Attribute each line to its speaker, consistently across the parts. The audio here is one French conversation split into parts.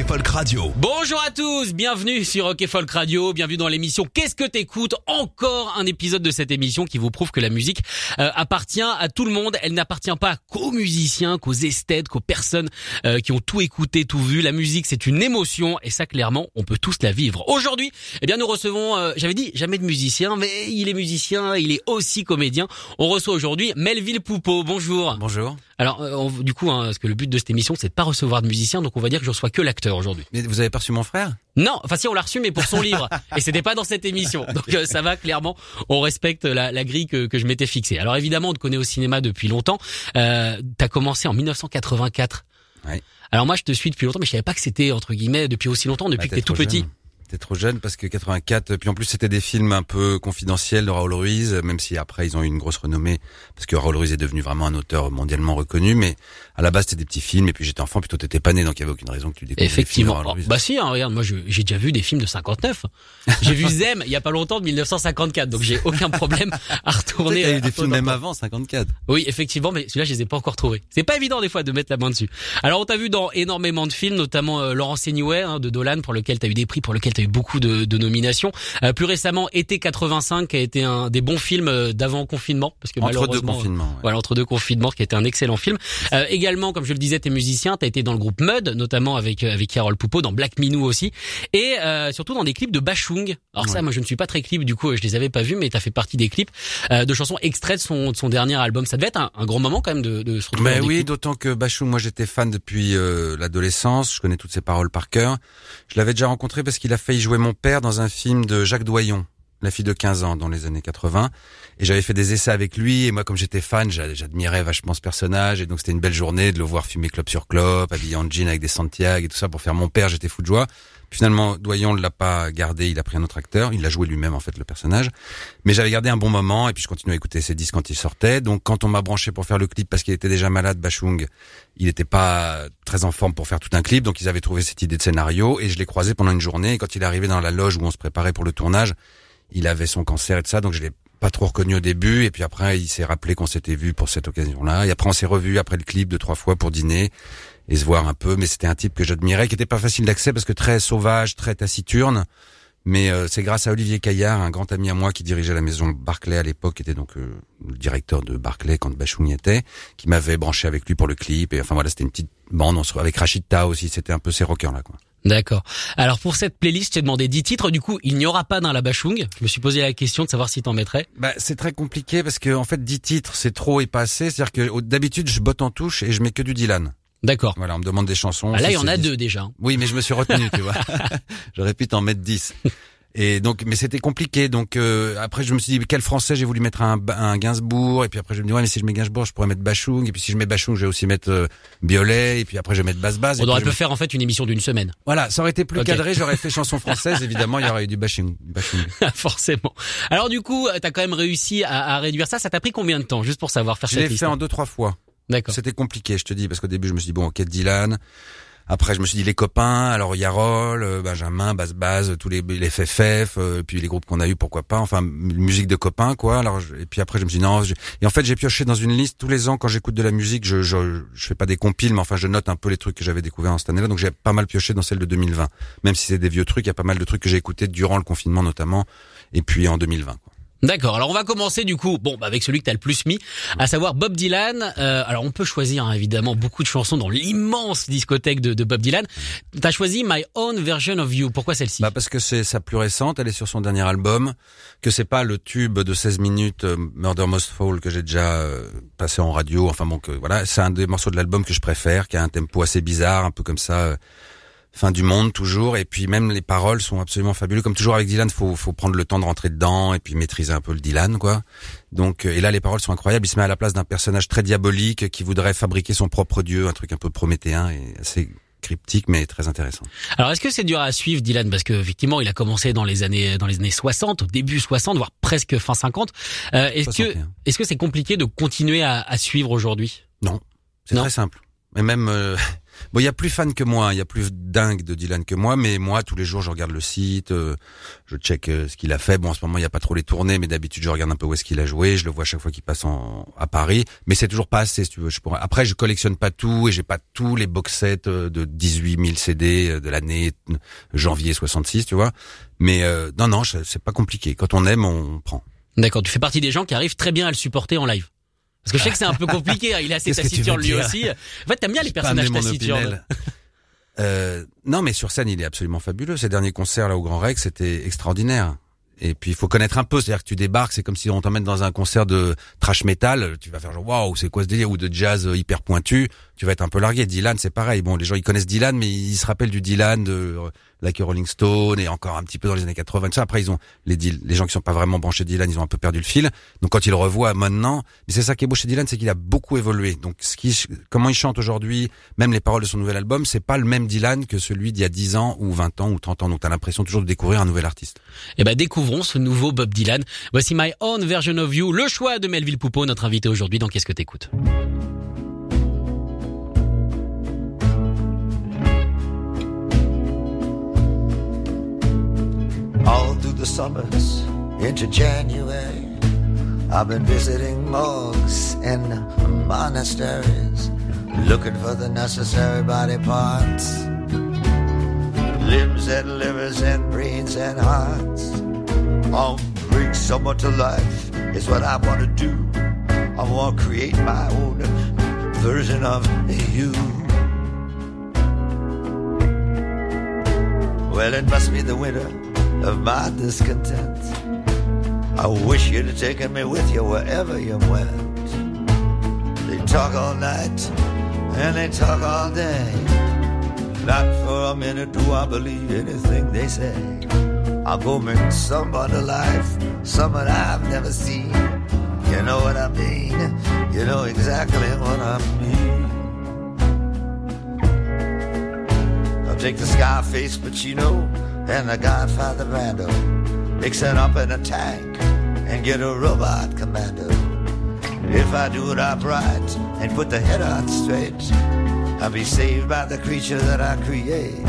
Speaker 1: Rock et Folk Radio.
Speaker 2: Bonjour à tous, bienvenue sur Rock et Folk Radio, bienvenue dans l'émission Qu'est-ce que t'écoutes? Encore un épisode de cette émission qui vous prouve que la musique euh, appartient à tout le monde, elle n'appartient pas qu'aux musiciens, qu'aux esthètes, qu'aux personnes euh, qui ont tout écouté, tout vu. La musique c'est une émotion et ça clairement on peut tous la vivre. Aujourd'hui, eh bien nous recevons, euh, j'avais dit jamais de musicien, mais il est musicien, il est aussi comédien. On reçoit aujourd'hui Melville Poupeau, bonjour.
Speaker 3: Bonjour.
Speaker 2: Alors euh, on- du coup, hein, parce que le but de cette émission c'est de pas recevoir de musiciens, donc on va dire que je reçois que l'acteur aujourd'hui.
Speaker 3: Mais vous avez pas reçu mon frère?
Speaker 2: Non, enfin si on l'a reçu, mais pour son livre. Et c'était pas dans cette émission. Donc euh, ça va clairement. On respecte la, la grille que, que je m'étais fixée. Alors évidemment, on te connaît au cinéma depuis longtemps. Euh, T'as commencé en 1984.
Speaker 3: Ouais.
Speaker 2: Alors moi, je te suis depuis longtemps, mais je savais pas que c'était entre guillemets depuis aussi longtemps, depuis
Speaker 3: Bah,
Speaker 2: que t'es tout petit.
Speaker 3: T'es trop jeune parce que 84, puis en plus c'était des films un peu confidentiels de Raoul Ruiz, même si après ils ont eu une grosse renommée parce que Raoul Ruiz est devenu vraiment un auteur mondialement reconnu, mais à la base c'était des petits films et puis j'étais enfant, toi t'étais pas né, donc il y avait aucune raison que tu découvres.
Speaker 2: Effectivement.
Speaker 3: Les films de Raoul Ruiz.
Speaker 2: bah si, hein, regarde, moi j'ai déjà vu des films de 59. J'ai vu Zem il y a pas longtemps de 1954, donc j'ai aucun problème à retourner.
Speaker 3: il y a eu des films même avant 54.
Speaker 2: Oui, effectivement, mais celui-là, je les ai pas encore trouvés. C'est pas évident des fois de mettre la main dessus. Alors, on t'a vu dans énormément de films, notamment euh, Laurence Anywhere hein, de Dolan, pour lequel t'as eu des prix, pour lequel beaucoup de, de nominations. Euh, plus récemment, Été 85, qui a été un des bons films euh, d'avant confinement, parce que
Speaker 3: Entre deux confinements. ouais.
Speaker 2: voilà, entre deux confinements, qui a été un excellent film. Euh, également, comme je le disais, t'es musicien, t'as été dans le groupe Mud, notamment avec euh, avec Carole Poupeau, dans Black Minou aussi, et euh, surtout dans des clips de Bachung. Alors ça, moi, je ne suis pas très clip, du coup, je les avais pas vus, mais t'as fait partie des clips euh, de chansons extraites de son, de son dernier album. Ça devait être un, un gros moment quand même de, de se retrouver.
Speaker 3: Ben
Speaker 2: dans des
Speaker 3: oui, d'autant que Bachung, moi j'étais fan depuis euh, l'adolescence, je connais toutes ses paroles par cœur. Je l'avais déjà rencontré parce qu'il a failli jouer mon père dans un film de Jacques Doyon, la fille de 15 ans dans les années 80. Et j'avais fait des essais avec lui et moi comme j'étais fan, j'a- j'admirais vachement ce personnage et donc c'était une belle journée de le voir fumer clope sur clope, habillé en jean avec des Santiago et tout ça pour faire mon père, j'étais fou de joie. Finalement, Doyon ne l'a pas gardé, il a pris un autre acteur, il l'a joué lui-même en fait le personnage. Mais j'avais gardé un bon moment et puis je continuais à écouter ses disques quand il sortait. Donc quand on m'a branché pour faire le clip parce qu'il était déjà malade, Bachung, il n'était pas très en forme pour faire tout un clip. Donc ils avaient trouvé cette idée de scénario et je l'ai croisé pendant une journée. Et quand il est arrivé dans la loge où on se préparait pour le tournage, il avait son cancer et tout ça. Donc je l'ai pas trop reconnu au début et puis après il s'est rappelé qu'on s'était vu pour cette occasion-là. Et après on s'est revu après le clip deux trois fois pour dîner et se voir un peu. Mais c'était un type que j'admirais, qui était pas facile d'accès parce que très sauvage, très taciturne. Mais euh, c'est grâce à Olivier Caillard, un grand ami à moi qui dirigeait la maison Barclay à l'époque, qui était donc euh, le directeur de Barclay quand Bachung y était, qui m'avait branché avec lui pour le clip. Et enfin voilà, c'était une petite bande. On se avec Rachida aussi. C'était un peu ces rockers là. Quoi.
Speaker 2: D'accord. Alors pour cette playlist, j'ai demandé 10 titres. Du coup, il n'y aura pas dans la Bachung. Je me suis posé la question de savoir si t'en mettrais.
Speaker 3: Bah, c'est très compliqué parce que en fait, 10 titres, c'est trop et pas assez. C'est-à-dire que d'habitude, je botte en touche et je mets que du Dylan.
Speaker 2: D'accord.
Speaker 3: Voilà, on me demande des chansons.
Speaker 2: Ah, là, il y en a
Speaker 3: 10.
Speaker 2: deux déjà.
Speaker 3: Oui, mais je me suis retenu, tu vois. J'aurais pu t'en mettre 10. Et donc, mais c'était compliqué. Donc euh, après, je me suis dit quel français j'ai voulu mettre un, un Gainsbourg. Et puis après, je me dis ouais, mais si je mets Gainsbourg, je pourrais mettre Bachung. Et puis si je mets Bachung, je vais aussi mettre euh, Biolay. Et puis après, je vais mettre Basse Basse.
Speaker 2: On aurait pu
Speaker 3: je-
Speaker 2: faire en fait une émission d'une semaine.
Speaker 3: Voilà, ça aurait été plus cadré. J'aurais fait chanson française. Évidemment, il y aurait eu du Bachung. Bachung.
Speaker 2: Forcément. Alors du coup, t'as quand même réussi à, à réduire ça. Ça t'a pris combien de temps, juste pour savoir faire
Speaker 3: Je
Speaker 2: cette
Speaker 3: l'ai
Speaker 2: liste
Speaker 3: fait en deux trois fois.
Speaker 2: D'accord.
Speaker 3: C'était compliqué, je te dis, parce qu'au début, je me suis dit bon, ok, Dylan. Après, je me suis dit les copains, alors Yarol, euh, Benjamin, Basse Base, tous les les FFF, euh, puis les groupes qu'on a eu, pourquoi pas, enfin musique de copains quoi. Alors je- et puis après je me suis dit non, et en fait j'ai pioché dans une liste tous les ans quand j'écoute de la musique, je, je je fais pas des compiles, mais enfin je note un peu les trucs que j'avais découverts en cette année-là, donc j'ai pas mal pioché dans celle de 2020. Même si c'est des vieux trucs, il y a pas mal de trucs que j'ai écoutés durant le confinement notamment, et puis en 2020. quoi.
Speaker 2: D'accord. Alors on va commencer du coup, bon, bah, avec celui que t'as le plus mis, à savoir Bob Dylan. Euh, alors on peut choisir hein, évidemment beaucoup de chansons dans l'immense discothèque de, de Bob Dylan. T'as choisi My Own Version of You. Pourquoi celle-ci?
Speaker 3: Bah parce que c'est sa plus récente, elle est sur son dernier album, que c'est pas le tube de 16 minutes euh, Murder Most Fall que j'ai déjà euh, passé en radio. Enfin bon, que voilà, c'est un des morceaux de l'album que je préfère, qui a un tempo assez bizarre, un peu comme ça. Fin du monde toujours. Et puis même les paroles sont absolument fabuleuses. Comme toujours avec Dylan, faut faut prendre le temps de rentrer dedans et puis maîtriser un peu le Dylan, quoi. Donc euh, et là les paroles sont incroyables. Il se met à la place d'un personnage très diabolique qui voudrait fabriquer son propre dieu, un truc un peu prométhéen et assez cryptique mais très intéressant.
Speaker 2: Alors est-ce que c'est dur à suivre Dylan? Parce que effectivement il a commencé dans les années dans les années 60, au début 60 voire presque fin 50. Euh, est-ce que est-ce que c'est compliqué de continuer à, à suivre aujourd'hui?
Speaker 3: Non, c'est très simple. Mais même euh, Bon, il y a plus fan que moi, il y a plus dingue de Dylan que moi, mais moi tous les jours je regarde le site, euh, je check euh, ce qu'il a fait. Bon, en ce moment il y a pas trop les tournées, mais d'habitude je regarde un peu où est-ce qu'il a joué. Je le vois chaque fois qu'il passe en, à Paris, mais c'est toujours pas assez. Si tu veux, je pourrais... Après, je collectionne pas tout et j'ai pas tous les box sets euh, de 18 000 CD de l'année janvier 66, tu vois. Mais non, non, c'est pas compliqué. Quand on aime, on prend.
Speaker 2: D'accord. Tu fais partie des gens qui arrivent très bien à le supporter en live. Parce que je sais que c'est un peu compliqué. Hein. Il a assez taciturne lui aussi. En fait, t'aimes bien les personnages taciturnes.
Speaker 3: Euh, non, mais sur scène, il est absolument fabuleux. Ses derniers concerts là au Grand Rex, c'était extraordinaire. Et puis il faut connaître un peu, c'est-à-dire que tu débarques, c'est comme si on t'emmène dans un concert de trash metal, tu vas faire genre waouh, c'est quoi ce délire? Ou de jazz hyper pointu, tu vas être un peu largué. Dylan, c'est pareil. Bon, les gens ils connaissent Dylan, mais ils se rappellent du Dylan de like Rolling Stone et encore un petit peu dans les années 80. Ça, après ils ont les les gens qui sont pas vraiment branchés Dylan, ils ont un peu perdu le fil. Donc quand ils le revoient maintenant, mais c'est ça qui est beau chez Dylan, c'est qu'il a beaucoup évolué. Donc ce qui, comment il chante aujourd'hui, même les paroles de son nouvel album, c'est pas le même Dylan que celui d'il y a 10 ans ou 20 ans ou 30 ans. Donc t'as l'impression toujours de découvrir un nouvel artiste.
Speaker 2: Eh ben découvrons ce nouveau Bob Dylan. Voici My Own Version of You, le choix de Melville Poupeau, notre invité aujourd'hui dans Qu'est-ce que t'écoutes?
Speaker 1: The summers into January. I've been visiting monks and monasteries, looking for the necessary body parts. Limbs and livers and brains and hearts. I'll bring someone to life is what I want to do. I want to create my own version of you. Well, it must be the winter of my discontent. I wish you'd have taken me with you wherever you went. They talk all night and they talk all day. Not for a minute do I believe anything they say. I'll go make someone alive, someone I've never seen. You know what I mean? You know exactly what I mean. I'll take the Scarface Pacino and the Godfather Brando. Mix it up in a tank and get a robot commando. If I do it upright and put the head on straight, I'll be saved by the creature that I create.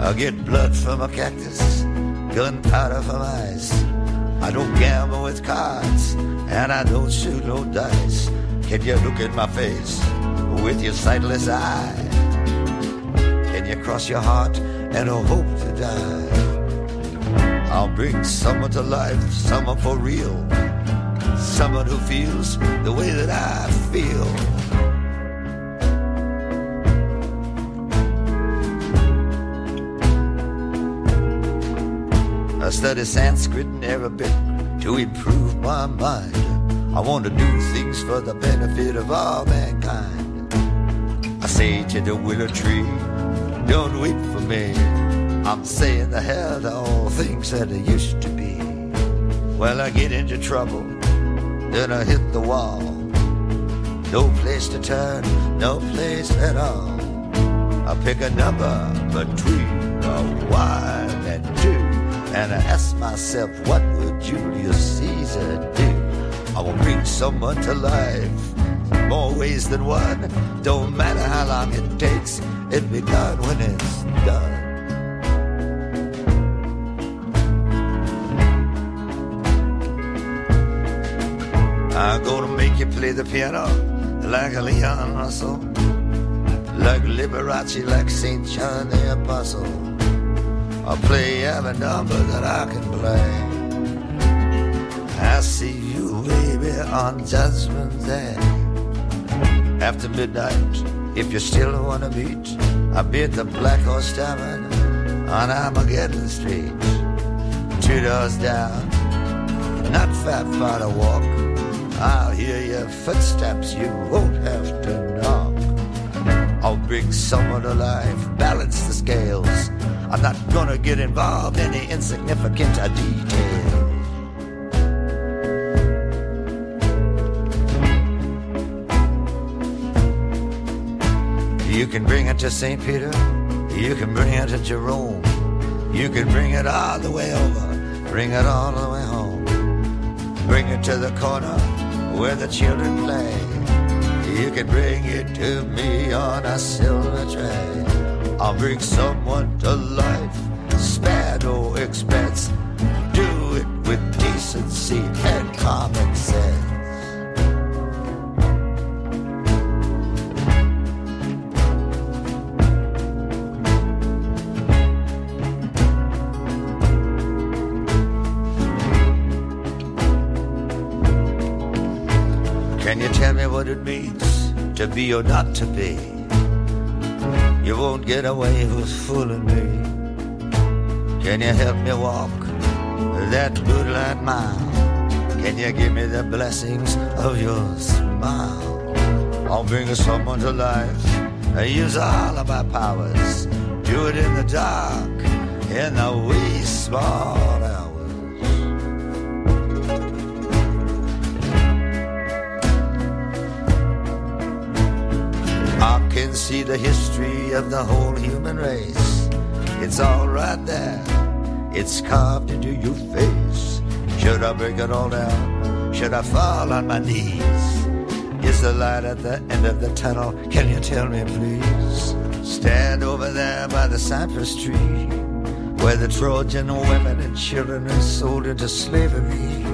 Speaker 1: I'll get blood from a cactus, gunpowder from ice. I don't gamble with cards, and I don't shoot no dice. Can you look at my face with your sightless eye? Can you cross your heart and a hope to die. I'll bring someone to life, someone for real, someone who feels the way that I feel. I study Sanskrit and Arabic to improve my mind. I want to do things for the benefit of all mankind. I say to the willow tree, don't weep for me. I'm saying the hell to all things that I used to be. Well, I get into trouble, then I hit the wall. No place to turn, no place at all. I pick a number between a one and two, and I ask myself, what would Julius Caesar do? I will bring someone to life, more ways than one. Don't matter how long it takes It'll be done when it's done. I'm gonna make you play the piano like a Leon Russell, like Liberace, like St. John the Apostle. I'll play every number that I can play. I see you, baby, on Judgment Day. After midnight, if you still wanna meet, I'll be at the Black Horse Tavern on Armageddon Street. Two doors down, not fat far to walk. I'll hear your footsteps, you won't have to knock. I'll bring someone alive, balance the scales. I'm not gonna get involved in the insignificant details. You can bring it to St. Peter, you can bring it to Jerome, you can bring it all the way over, bring it all the way home. Bring it to the corner where the children play. You can bring it to me on a silver tray. I'll bring someone to life, spare no expense. Do it with decency and common sense. What it means to be or not to be? You won't get away with fooling me. Can you help me walk that blue line mile? Can you give me the blessings of your smile? I'll bring someone to life. I use all of my powers. Do it in the dark, in the wee small can see the history of the whole human race. It's all right there. It's carved into your face. Should I break it all down? Should I fall on my knees? Is the light at the end of the tunnel? Can you tell me, please? Stand over there by the cypress tree, where the Trojan women and children are sold into slavery,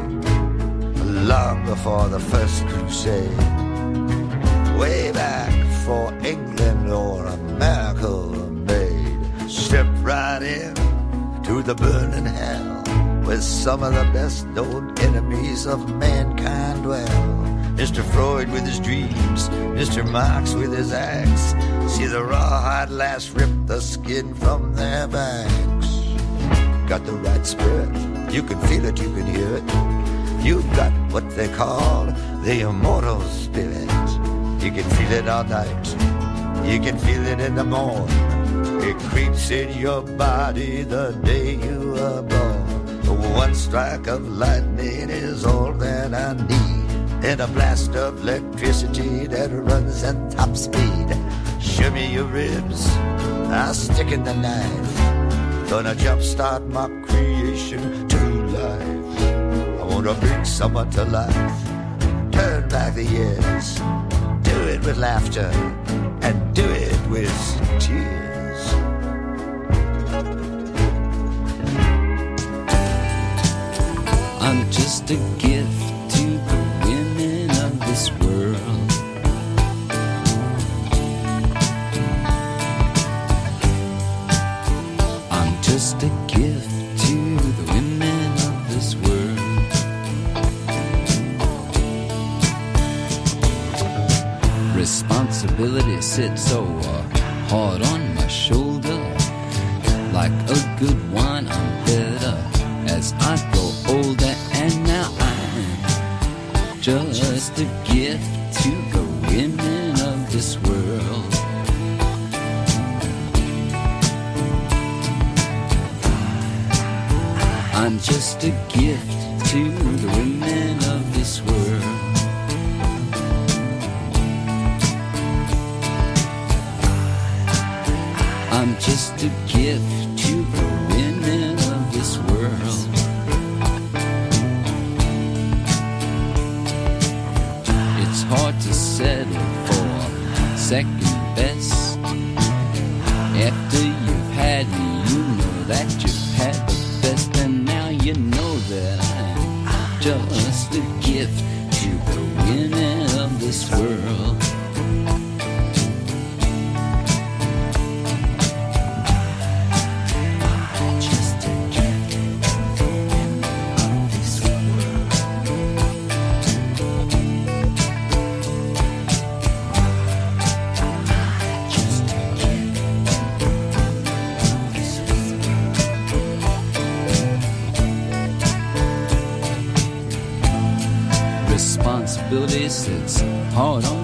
Speaker 1: long before the first crusade way back for England or America made. Step right in to the burning hell where some of the best known enemies of mankind dwell. Mr. Freud with his dreams, Mr. Marx with his axe. See the rawhide lass rip the skin from their backs. Got the right spirit, you can feel it, you can hear it. You've got what they call the immortal spirit. You can feel it all night. You can feel it in the morn. It creeps in your body the day you are born. One strike of lightning is all that I need. And a blast of electricity that runs at top speed. Show me your ribs. I'll stick in the knife. Gonna jumpstart my creation to life. I wanna bring someone to life. Turn back the years it with laughter and do it with tears.
Speaker 4: I'm just a gift to the women of this world. I'm just a Responsibility sits so uh, hard on my shoulder. Like a good wine, I'm better as I grow older, and now I'm just a gift to the women of this world. I'm just a gift to the women of this world. I'm just a gift to the women of this world. It's hard to settle for second best. After you've had me, you know that you've had the best, and now you know that I'm just a gift to the women of this world. Responsibility sits hard on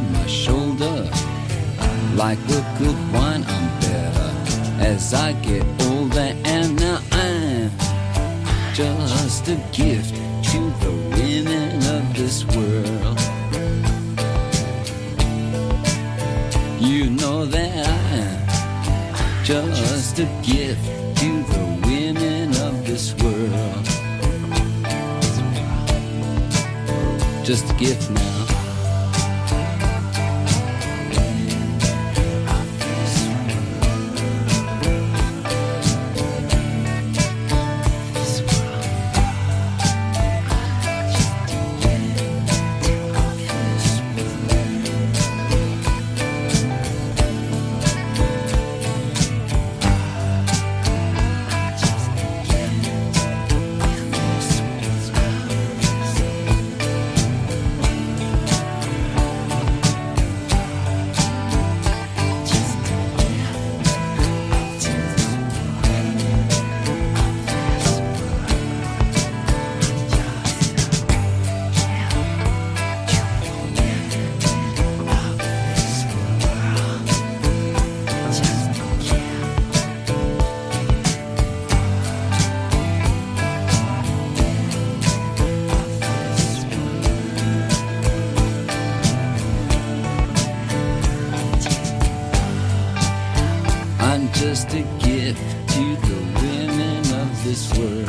Speaker 4: just a gift to the women of this world.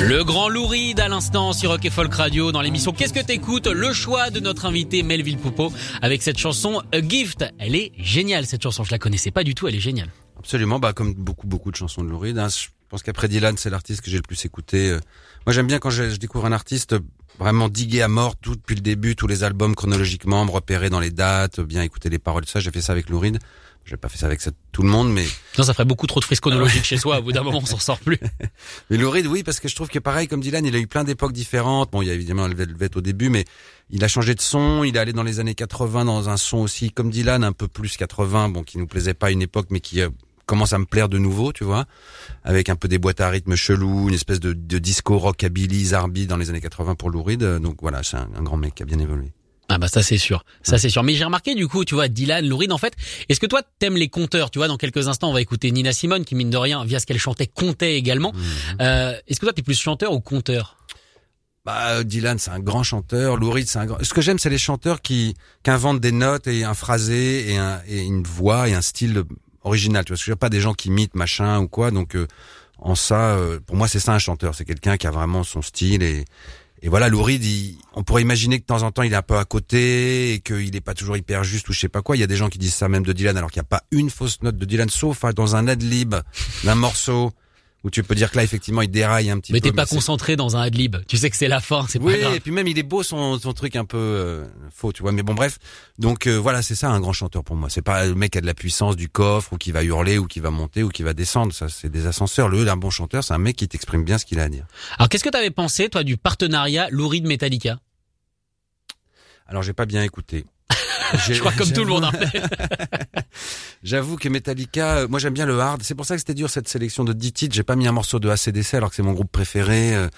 Speaker 2: Le grand Lou Reed à l'instant sur Rock et Folk Radio dans l'émission Qu'est-ce que t'écoutes? Le choix de notre invité Melville Poupeau avec cette chanson A Gift. Elle est géniale cette chanson, je la connaissais pas du tout, elle est géniale.
Speaker 3: Absolument, bah comme beaucoup beaucoup de chansons de Lou Reed. hein. Je pense qu'après Dylan, c'est l'artiste que j'ai le plus écouté. Euh, Moi, j'aime bien quand je, je découvre un artiste vraiment digué à mort tout depuis le début, tous les albums chronologiquement, me repérer dans les dates, bien écouter les paroles, tout ça. J'ai fait ça avec Lou Reed. J'ai pas fait ça avec ça- tout le monde, mais
Speaker 2: Non, ça ferait beaucoup trop de frises chronologiques chez soi, au bout d'un moment on s'en sort plus.
Speaker 3: Mais Lou Reed, oui, parce que je trouve que pareil comme Dylan, il a eu plein d'époques différentes. Bon, il y a évidemment le Velvet au début, mais il a changé de son. Il est allé dans les années 80 dans un son aussi comme Dylan, un peu plus 80, bon, qui nous plaisait pas à une époque, mais qui euh, commence à me plaire de nouveau, tu vois, avec un peu des boîtes à rythme chelou, une espèce de, de disco rockabilly, zarbi dans les années 80 pour Lou Reed. Donc voilà, c'est un, un grand mec qui a bien évolué.
Speaker 2: Ah bah ça c'est sûr, ça c'est sûr. Mais j'ai remarqué du coup, tu vois, Dylan, Lou Reed, en fait, est-ce que toi t'aimes les conteurs? Tu vois, dans quelques instants on va écouter Nina Simone qui mine de rien, via ce qu'elle chantait, comptait également. Euh, est-ce que toi t'es plus chanteur ou conteur?
Speaker 3: Bah, Dylan, c'est un grand chanteur. Lou Reed, c'est un grand. Ce que j'aime, c'est les chanteurs qui, qui inventent des notes et un phrasé et, un, et une voix et un style original. Tu vois, parce que je pas des gens qui imitent machin ou quoi. Donc, euh, en ça, euh, pour moi, c'est ça un chanteur. C'est quelqu'un qui a vraiment son style et et voilà, Lou Reed, il- on pourrait imaginer que de temps en temps, il est un peu à côté et qu'il est pas toujours hyper juste ou je sais pas quoi. Il y a des gens qui disent ça même de Dylan, alors qu'il n'y a pas une fausse note de Dylan, sauf hein, dans un ad-lib d'un morceau où tu peux dire que là, effectivement, il déraille un petit
Speaker 2: Mais
Speaker 3: peu.
Speaker 2: t'es pas concentré dans un adlib. Tu sais que c'est la fin, c'est pas
Speaker 3: oui,
Speaker 2: grave.
Speaker 3: et puis même il est beau son, son truc un peu euh, faux, tu vois. Mais bon, bref. Donc euh, voilà, c'est ça un grand chanteur pour moi. C'est pas le mec qui a de la puissance du coffre ou qui va hurler ou qui va monter ou qui va descendre. Ça, c'est des ascenseurs. Le, un bon chanteur, c'est un mec qui t'exprime bien ce qu'il a à dire.
Speaker 2: Alors qu'est-ce que t'avais pensé toi du partenariat Lou Reed Metallica?
Speaker 3: Alors j'ai pas bien écouté.
Speaker 2: Je crois comme tout le monde. hein.
Speaker 3: J'avoue que Metallica, euh, moi j'aime bien le hard. C'est pour ça que c'était dur cette sélection de 10 titres. J'ai pas mis un morceau de ACDC alors que c'est mon groupe préféré. Euh,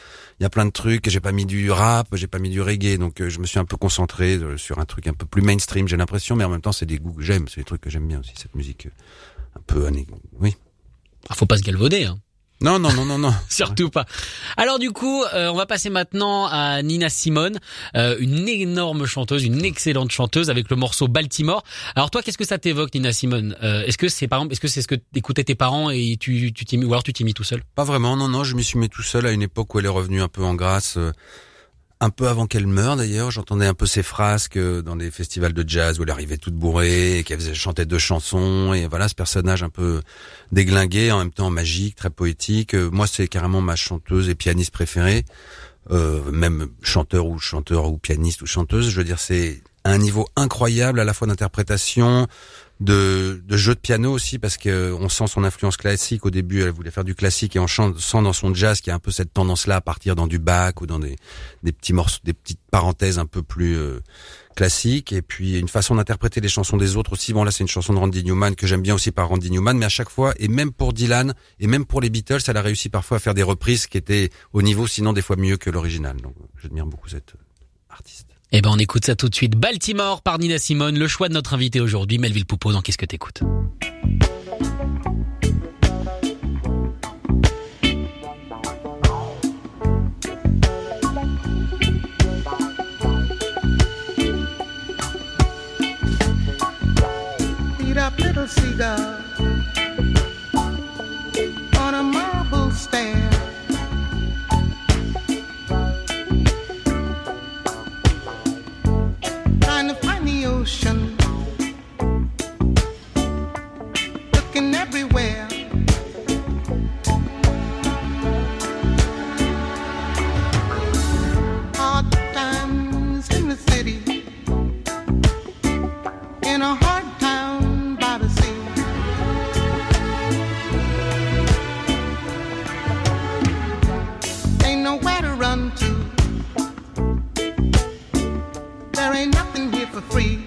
Speaker 3: Il y a plein de trucs. J'ai pas mis du rap, j'ai pas mis du reggae. Donc euh, je me suis un peu concentré euh, sur un truc un peu plus mainstream. J'ai l'impression, mais en même temps c'est des goûts que j'aime. C'est des trucs que j'aime bien aussi cette musique. euh, Un peu. Oui.
Speaker 2: Ah, faut pas se galvauder. Hein.
Speaker 3: Non non non non non.
Speaker 2: Surtout pas. Alors du coup, euh, on va passer maintenant à Nina Simone, euh, une énorme chanteuse, une excellente chanteuse avec le morceau Baltimore. Alors toi, qu'est-ce que ça t'évoque, Nina Simone? Euh, Est-ce que c'est par exemple, est-ce que c'est ce que écoutaient tes parents et tu tu t'y mis ou alors tu t'y mis tout seul?
Speaker 3: Pas vraiment, non, non, je m'y suis mis tout seul à une époque où elle est revenue un peu en grâce, euh, un peu avant qu'elle meure d'ailleurs. J'entendais un peu ses frasques euh, dans des festivals de jazz où elle arrivait toute bourrée, et qu'elle faisait chanter deux chansons, et voilà, ce personnage un peu déglingué, en même temps magique, très poétique. Euh, moi, c'est carrément ma chanteuse et pianiste préférée, euh, même chanteur ou chanteur ou pianiste ou chanteuse. Je veux dire, c'est un niveau incroyable à la fois d'interprétation, de, de jeu de piano aussi parce que on sent son influence classique. Au début elle voulait faire du classique et on chante- sent dans son jazz qu'il y a un peu cette tendance là à partir dans du Bach ou dans des, des petits morceaux des petites parenthèses un peu plus euh, classiques. Et puis une façon d'interpréter les chansons des autres aussi. Bon là c'est une chanson de Randy Newman que j'aime bien aussi par Randy Newman mais à chaque fois et même pour Dylan et même pour les Beatles elle a réussi parfois à faire des reprises qui étaient au niveau sinon des fois mieux que l'original. Donc j'admire beaucoup cette euh, artiste
Speaker 2: eh ben, on écoute ça tout de suite. Baltimore par Nina Simone, le choix de notre invité aujourd'hui, Melville Poupeau, dans Qu'est-ce que t'écoutes?
Speaker 5: ocean, looking everywhere. Hard times in the city, in a hard town by the sea. Ain't nowhere to run to. There ain't nothing here for free.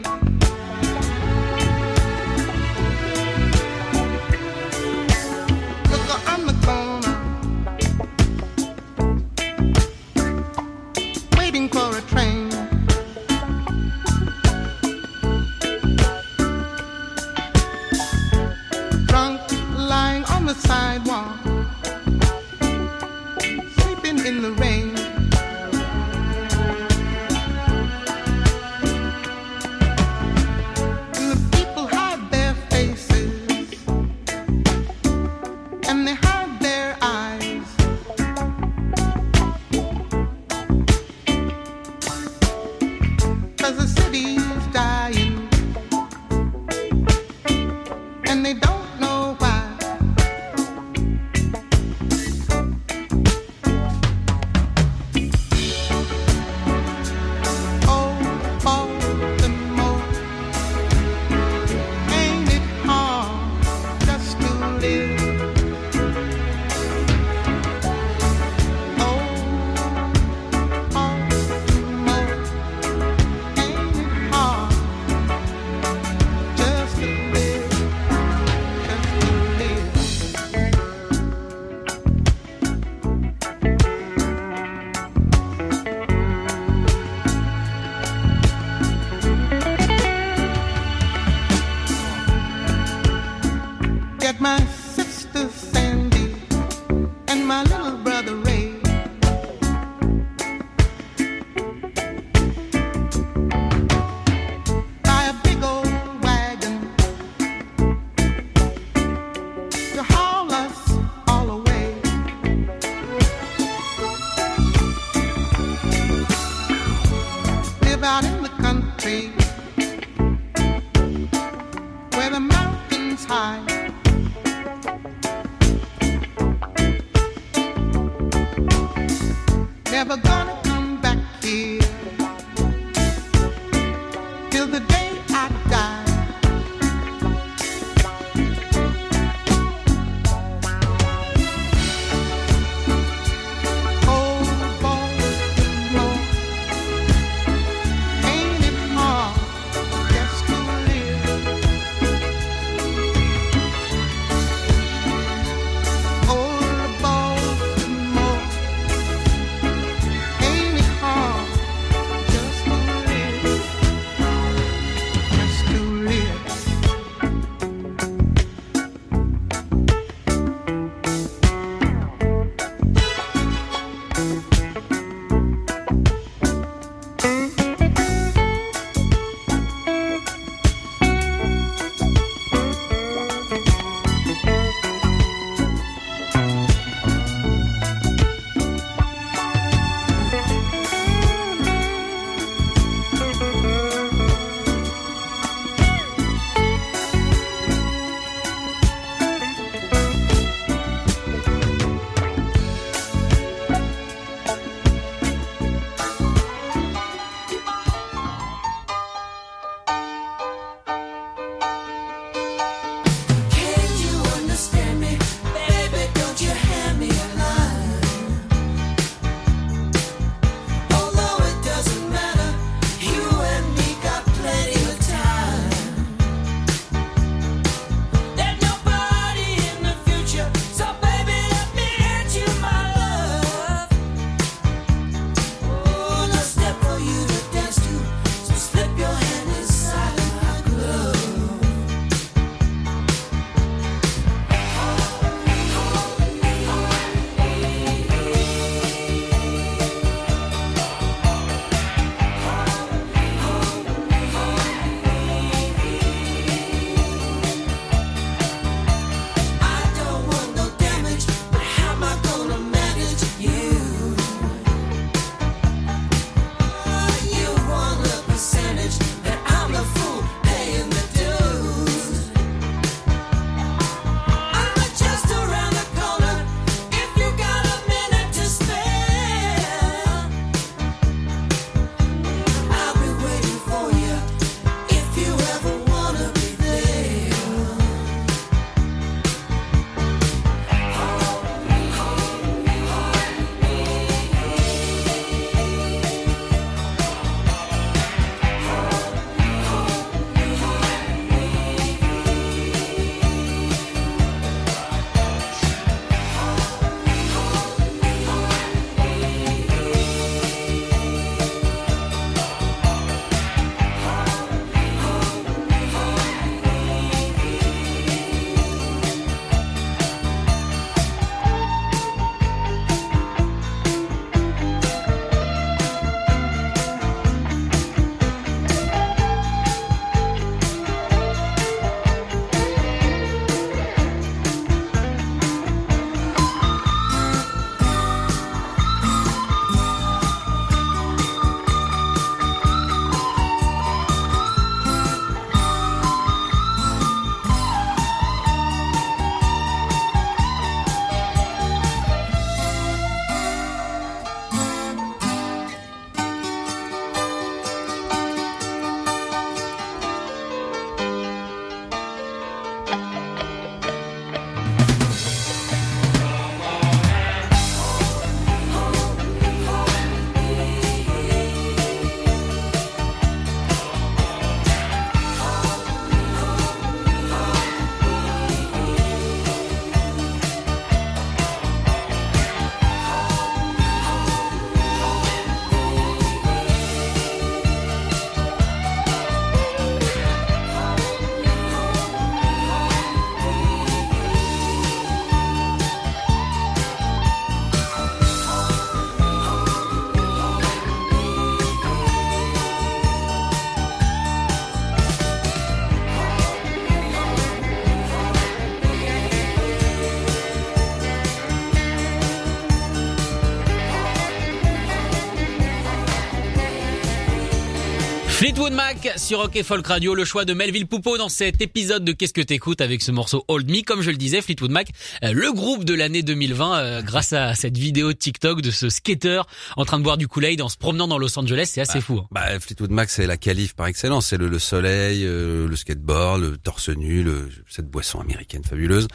Speaker 2: Mac sur Rock et Folk Radio, le choix de Melville Poupeau dans cet épisode de Qu'est-ce que t'écoutes avec ce morceau Hold Me. Comme je le disais, Fleetwood Mac, euh, le groupe de l'année 2020, euh, grâce à cette vidéo TikTok de ce skater en train de boire du Kool-Aid en se promenant dans Los Angeles, c'est assez fou. hein.
Speaker 3: Bah, Fleetwood Mac, c'est la qualif par excellence. C'est le, le soleil, euh, le skateboard, le torse nu, le, cette boisson américaine fabuleuse.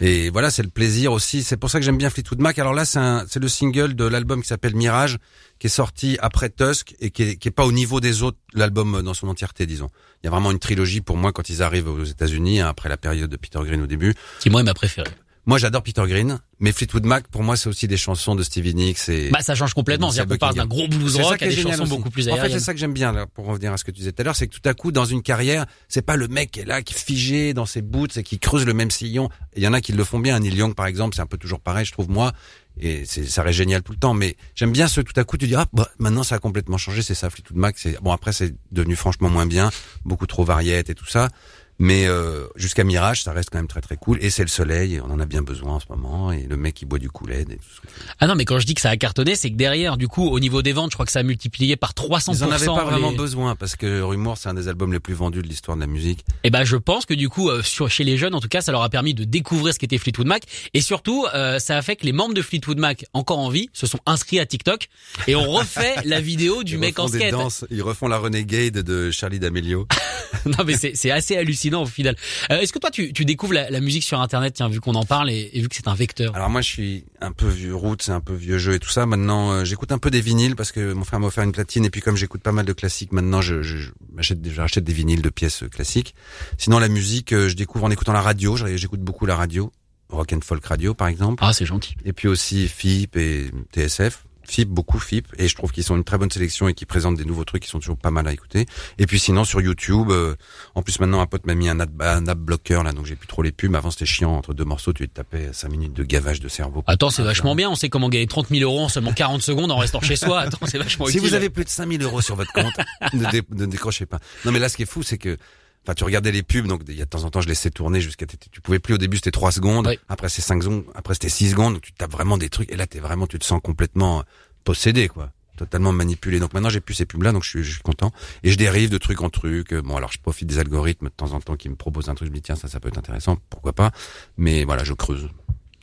Speaker 3: Et voilà, c'est le plaisir aussi. C'est pour ça que j'aime bien Fleetwood Mac. Alors là, c'est le single de l'album qui s'appelle Mirage, qui est sorti après Tusk et qui est, qui est pas au niveau des autres, l'album dans son entièreté, disons. Il y a vraiment une trilogie pour moi quand ils arrivent aux États-Unis, hein, après la période de Peter Green au début.
Speaker 2: Qui moi est ma préférée.
Speaker 3: Moi, j'adore Peter Green, mais Fleetwood Mac, pour moi, c'est aussi des chansons de Stevie Nicks et
Speaker 2: Bah ça change complètement,
Speaker 3: C'est
Speaker 2: c'est-à-dire qu'on passe d'un gros blues rock à des chansons
Speaker 3: aussi.
Speaker 2: beaucoup plus
Speaker 3: En fait,
Speaker 2: aériennes.
Speaker 3: c'est ça que j'aime bien, là, pour revenir à ce que tu disais tout à l'heure, c'est que tout à coup, dans une carrière, c'est pas le mec qui est là, qui est figé dans ses boots et qui creuse le même sillon. Il y en a qui le font bien. Neil Young, par exemple, c'est un peu toujours pareil, je trouve, moi. Et ça reste génial tout le temps. Mais j'aime bien ce tout à coup, tu dis, ah, bah, maintenant, ça a complètement changé, c'est ça, Fleetwood Mac. C'est, bon, après, c'est devenu franchement moins bien, beaucoup trop variette et tout ça. Mais euh, jusqu'à Mirage, ça reste quand même très très cool. Et c'est le soleil, et on en a bien besoin en ce moment. Et le mec qui boit du Kool-Aid et tout ça.
Speaker 2: Ah non, mais quand je dis que ça a cartonné, c'est que derrière, du coup, au niveau des ventes, je crois que ça a multiplié par 300%.
Speaker 3: Ils en avaient pas vraiment besoin parce que Rumor, c'est un des albums les plus vendus de l'histoire de la musique.
Speaker 2: Et ben je pense que du coup euh, sur chez les jeunes en tout cas ça leur a permis de découvrir ce qu'était Fleetwood Mac et surtout euh, ça a fait que les membres de Fleetwood Mac encore en vie se sont inscrits à TikTok et on refait la vidéo du
Speaker 3: ils
Speaker 2: mec en skate.
Speaker 3: danses, ils refont la Renegade de Charlie D'Amelio.
Speaker 2: non mais c'est assez hallucinant au final. Euh, Est-ce que toi tu, tu découvres la, la musique sur internet tiens vu qu'on en parle et, et vu que c'est un vecteur?
Speaker 3: Alors moi, je suis un peu vieux route, c'est un peu vieux jeu et tout ça. Maintenant, euh, j'écoute un peu des vinyles parce que mon frère m'a offert une platine et puis comme j'écoute pas mal de classiques, maintenant, je, je, je m'achète des, j'achète des vinyles de pièces euh, classiques. Sinon, la musique, euh, je découvre en écoutant la radio. J'écoute beaucoup la radio, rock and folk radio par exemple.
Speaker 2: Ah c'est gentil.
Speaker 3: Et puis aussi FIP et TSF. FIP, beaucoup FIP, et je trouve qu'ils sont une très bonne sélection et qui présentent des nouveaux trucs qui sont toujours pas mal à écouter. Et puis sinon sur YouTube, euh, en plus maintenant un pote m'a mis un ad, un ad blocker là, donc j'ai plus trop les pubs. Avant c'était chiant, entre deux morceaux tu te tapais 5 minutes de gavage de cerveau.
Speaker 2: Attends c'est
Speaker 3: Ah,
Speaker 2: vachement bien, on sait comment gagner 30 000 euros en seulement 40 secondes en restant chez soi. Attends c'est vachement
Speaker 3: Si
Speaker 2: utile.
Speaker 3: vous avez plus de 5000 euros sur votre compte, ne, dé- ne décrochez pas. Non mais là ce qui est fou c'est que Enfin, tu regardais les pubs, donc il y a de temps en temps, je laissais tourner jusqu'à. Tu pouvais plus au début, c'était 3 secondes.
Speaker 2: Oui.
Speaker 3: Après, c'est 5 secondes. Après, c'était 6 secondes. Donc, tu tapes vraiment des trucs. Et là, t'es vraiment, tu te sens complètement possédé, quoi. Totalement manipulé. Donc maintenant, j'ai plus ces pubs-là, donc je suis, je suis content. Et je dérive de truc en truc. Euh, Bon, alors, je profite des algorithmes de temps en temps qui me proposent un truc. Je me dis tiens, ça, ça peut être intéressant. Pourquoi pas Mais voilà, je creuse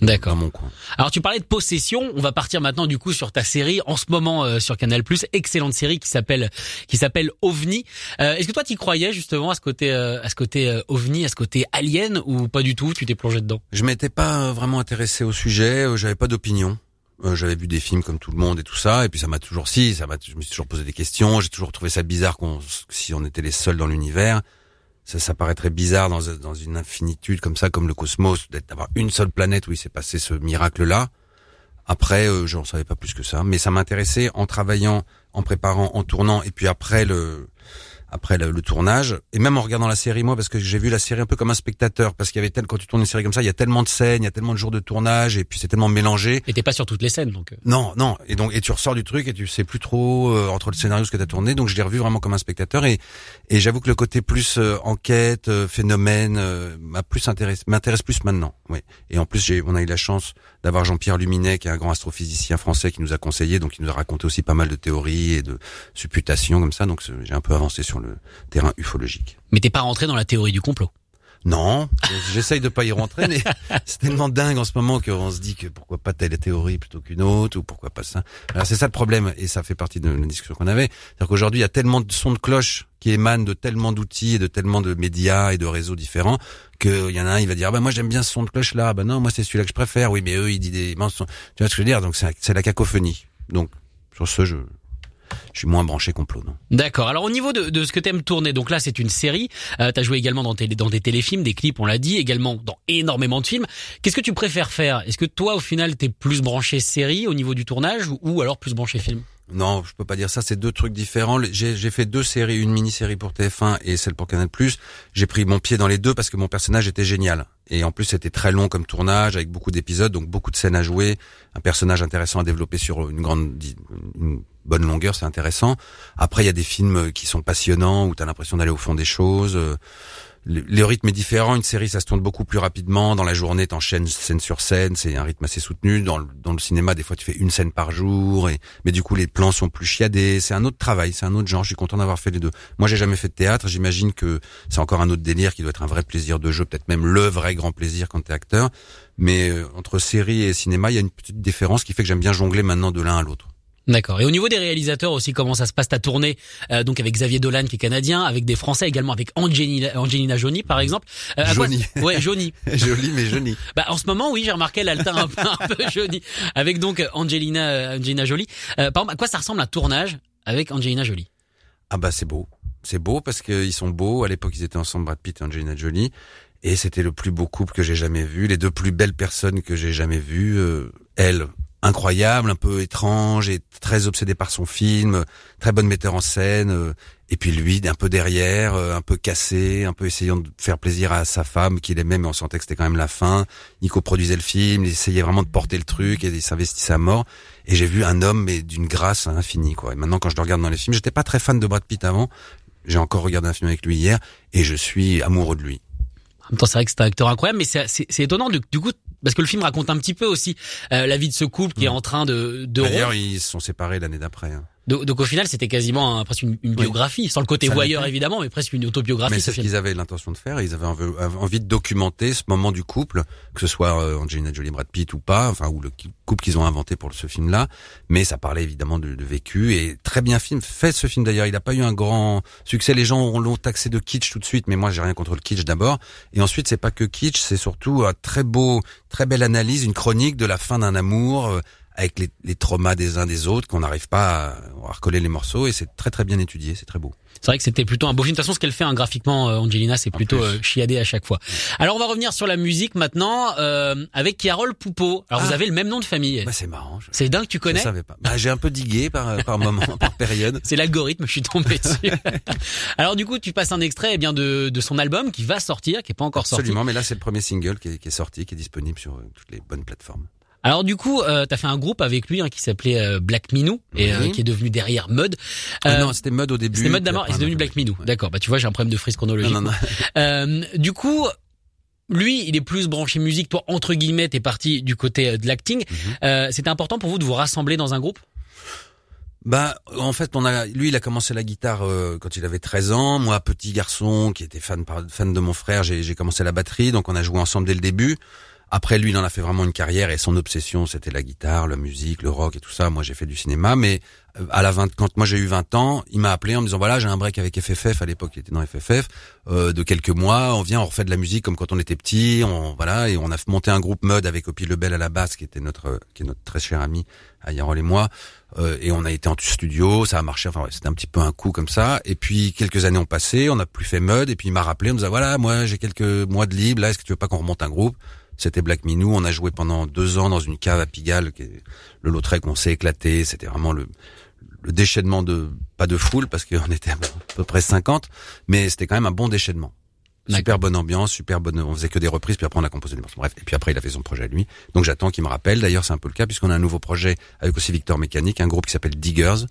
Speaker 2: D'accord.
Speaker 3: mon coin.
Speaker 2: Alors tu parlais de possession, on va partir maintenant du coup sur ta série en ce moment euh, sur Canal+, excellente série qui s'appelle qui s'appelle OVNI. Euh, Est-ce que toi tu croyais justement à ce côté euh, à ce côté euh, OVNI, à ce côté alien ou pas du tout, tu t'es plongé dedans?
Speaker 3: Je m'étais pas euh, vraiment intéressé au sujet, euh, j'avais pas d'opinion. Euh, j'avais vu des films comme tout le monde et tout ça, et puis ça m'a toujours si, ça m'a, je me suis toujours posé des questions. J'ai toujours trouvé ça bizarre qu'on, si on était les seuls dans l'univers, ça, ça paraîtrait bizarre dans, dans une infinitude comme ça, comme le cosmos, d'être d'avoir une seule planète où il s'est passé ce miracle-là. Après, euh, j'en savais pas plus que ça, mais ça m'intéressait en travaillant, en préparant, en tournant, et puis après le, après le, le tournage, et même en regardant la série, moi, parce que j'ai vu la série un peu comme un spectateur, parce qu'il y avait tel, quand tu tournes une série comme ça, il y a tellement de scènes, il y a tellement de jours de tournage, et puis c'est tellement mélangé.
Speaker 2: Et t'es pas sur toutes les scènes donc. euh.
Speaker 3: Non, non, et donc et tu ressors du truc et tu sais plus trop euh, entre le scénario ce que t'as tourné, donc je l'ai revu vraiment comme un spectateur et et j'avoue que le côté plus euh, enquête, euh, phénomène euh, m'a plus intéressé, m'intéresse plus maintenant. Oui. Et en plus j'ai, on a eu la chance d'avoir Jean-Pierre Luminet qui est un grand astrophysicien français qui nous a conseillé, donc il nous a raconté aussi pas mal de théories et de supputations comme ça, donc j'ai un peu avancé sur le terrain ufologique.
Speaker 2: Mais t'es pas rentré dans la théorie du complot.
Speaker 3: Non, j'essaye de pas y rentrer, mais c'est tellement dingue en ce moment qu'on se dit que pourquoi pas telle théorie plutôt qu'une autre, ou pourquoi pas ça. Alors c'est ça le problème, et ça fait partie de la discussion qu'on avait. C'est-à-dire qu'aujourd'hui, il y a tellement de sons de cloche qui émanent de tellement d'outils et de tellement de médias et de réseaux différents qu'il y en a un, il va dire, ah bah moi j'aime bien ce son de cloche là, bah non, moi c'est celui-là que je préfère, oui, mais eux, ils disent des mensonges. Tu vois ce que je veux dire? Donc c'est c'est la cacophonie. Donc, sur ce, je, je suis moins branché complot, non.
Speaker 2: D'accord. Alors au niveau de, de ce que t'aimes tourner, donc là c'est une série. Euh, T'as joué également dans, télé- dans des téléfilms, des clips, on l'a dit, également dans énormément de films. Qu'est-ce que tu préfères faire? Est-ce que toi au final t'es plus branché série au niveau du tournage ou, ou alors plus branché film?
Speaker 3: Non, je peux pas dire ça. C'est deux trucs différents. J'ai j'ai fait deux séries, une mini-série pour TF1 et celle pour Canal+. J'ai pris mon pied dans les deux parce que mon personnage était génial. Et en plus, c'était très long comme tournage, avec beaucoup d'épisodes, donc beaucoup de scènes à jouer, un personnage intéressant à développer sur une grande, une bonne longueur, c'est intéressant. Après, il y a des films qui sont passionnants où tu as l'impression d'aller au fond des choses. Euh, le, rythme est différent. Une série, ça se tourne beaucoup plus rapidement. Dans la journée, t'enchaînes scène sur scène. C'est un rythme assez soutenu. Dans le, cinéma, des fois, tu fais une scène par jour. Mais du coup, les plans sont plus chiadés. C'est un autre travail. C'est un autre genre. Je suis content d'avoir fait les deux. Moi, j'ai jamais fait de théâtre. J'imagine que c'est encore un autre délire qui doit être un vrai plaisir de jeu. Peut-être même le vrai grand plaisir quand t'es acteur. Mais euh, entre série et cinéma, il y a une petite différence qui fait que j'aime bien jongler maintenant de l'un à l'autre.
Speaker 2: D'accord. Et au niveau des réalisateurs aussi, comment ça se passe ta tournée euh, Donc avec Xavier Dolan qui est canadien, avec des Français également, avec Angelina, Angelina Jolie par exemple.
Speaker 3: Euh, Johnny.
Speaker 2: Ouais, Johnny.
Speaker 3: Joli mais Johnny.
Speaker 2: Bah en ce moment, oui, j'ai remarqué elle alterne un peu, un peu Johnny. Avec donc Angelina, euh, Angelina Jolie. Euh, par exemple, à quoi ça ressemble un tournage avec Angelina Jolie?
Speaker 3: Ah bah c'est beau. C'est beau parce qu'ils sont beaux. À l'époque, ils étaient ensemble, Brad Pitt et Angelina Jolie. Et c'était le plus beau couple que j'ai jamais vu. Les deux plus belles personnes que j'ai jamais vues. Euh, elle, incroyable, un peu étrange et très obsédé par son film, très bonne metteur en scène. euh, et puis lui, un peu derrière, euh, un peu cassé, un peu essayant de faire plaisir à sa femme qu'il aimait, mais on sentait que c'était quand même la fin. Il coproduisait le film, il essayait vraiment de porter le truc et il s'investissait à mort. Et j'ai vu un homme mais d'une grâce infinie quoi. Et maintenant quand je le regarde dans les films, j'étais pas très fan de Brad Pitt avant. J'ai encore regardé un film avec lui hier et je suis amoureux de lui.
Speaker 2: En même temps, c'est vrai que c'est un acteur incroyable, mais c'est étonnant du, du coup parce que le film raconte un petit peu aussi euh, la vie de ce couple qui est en train de de
Speaker 3: D'ailleurs, ils se sont séparés l'année d'après. hein.
Speaker 2: Donc, donc, au final, c'était quasiment un- presque une, une
Speaker 3: Oui.
Speaker 2: biographie, sans le côté
Speaker 3: Ça
Speaker 2: voyeur évidemment, mais presque une autobiographie.
Speaker 3: Mais
Speaker 2: ce
Speaker 3: c'est ce qu'ils avaient l'intention de faire. Ils avaient envie, de documenter ce moment du couple, que ce soit euh, Angelina Jolie, Brad Pitt ou pas, enfin ou le couple qu'ils ont inventé pour ce film-là. Mais ça parlait évidemment de, de vécu et très bien film. Fait ce film d'ailleurs, il n'a pas eu un grand succès. Les gens l'ont taxé de kitsch tout de suite, mais moi j'ai rien contre le kitsch d'abord. Et ensuite c'est pas que kitsch, c'est surtout un très beau, très belle analyse, une chronique de la fin d'un amour. Avec les, les traumas des uns des autres, qu'on n'arrive pas à, à recoller les morceaux, et c'est très très bien étudié, c'est très beau.
Speaker 2: C'est vrai que c'était plutôt un beau film. De toute façon, ce qu'elle fait hein, graphiquement, euh, Angelina, c'est plutôt euh, chiadé à chaque fois. Alors, on va revenir sur la musique maintenant euh, avec Carole Poupeau. Alors, vous
Speaker 3: Ah.
Speaker 2: avez le même nom de famille.
Speaker 3: Bah c'est marrant. je-
Speaker 2: c'est dingue, tu
Speaker 3: Je
Speaker 2: connais
Speaker 3: savais pas. Bah, j'ai un peu digué par, par moment, par période.
Speaker 2: C'est l'algorithme, je suis tombé dessus. Alors du coup, tu passes un extrait eh bien de, de son album qui va sortir, qui est pas encore
Speaker 3: Absolument, mais là c'est le premier single qui est, qui est sorti, qui est disponible sur euh, toutes les bonnes plateformes.
Speaker 2: Alors du coup, euh, t'as fait un groupe avec lui hein, qui s'appelait euh, Black Minou et euh,
Speaker 3: Oui.
Speaker 2: qui est devenu derrière Mud.
Speaker 3: Ah
Speaker 2: Euh,
Speaker 3: non, c'était mode au début.
Speaker 2: C'était Mud d'abord et c'est devenu Black Minou.
Speaker 3: Ouais.
Speaker 2: D'accord. Bah tu vois, j'ai un problème de frise chronologique.
Speaker 3: Non, non, non.
Speaker 2: Euh, du coup, lui, il est plus branché musique. Toi, entre guillemets, t'es parti du côté euh, de l'acting.
Speaker 3: Mhm.
Speaker 2: Euh, C'était important pour vous de vous rassembler dans un groupe?
Speaker 3: Bah, en fait, on a, lui, il a commencé la guitare euh, quand il avait 13 ans. Moi, petit garçon qui était fan, par- fan de mon frère, j'ai j'ai commencé la batterie, donc on a joué ensemble dès le début. Après, lui, il en a fait vraiment une carrière et son obsession, c'était la guitare, la musique, le rock et tout ça. Moi, j'ai fait du cinéma, mais euh, à la 20, quand moi j'ai eu 20 ans, il m'a appelé en me disant voilà, j'ai un break avec FFF. À l'époque, il était dans FFF euh, de quelques mois. On vient, on refait de la musique comme quand on était petit. On voilà et on a monté un groupe mode avec Opie Lebel à la basse, qui était notre, qui est notre très cher ami à Yarol et moi. Euh, et on a été en studio, ça a marché. Enfin, ouais, c'était un petit peu un coup comme ça. Et puis quelques années ont passé, on n'a plus fait mode. Et puis il m'a rappelé, on me disait voilà, moi j'ai quelques mois de libre. Là, est-ce que tu veux pas qu'on remonte un groupe? C'était Black Minou. On a joué pendant deux ans dans une cave à Pigalle, qui est le Lautrec. On s'est éclaté. C'était vraiment le le déchaînement de pas de foule parce qu'on était à peu près 50, mais c'était quand même un bon déchaînement. Super bonne ambiance, super bonne. On faisait que des reprises, puis après on a composé des morceaux. Bref, et puis après il a fait son projet à lui. Donc j'attends qu'il me rappelle. D'ailleurs, c'est un peu le cas puisqu'on a un nouveau projet avec aussi Victor Mécanique, un groupe qui s'appelle Diggers,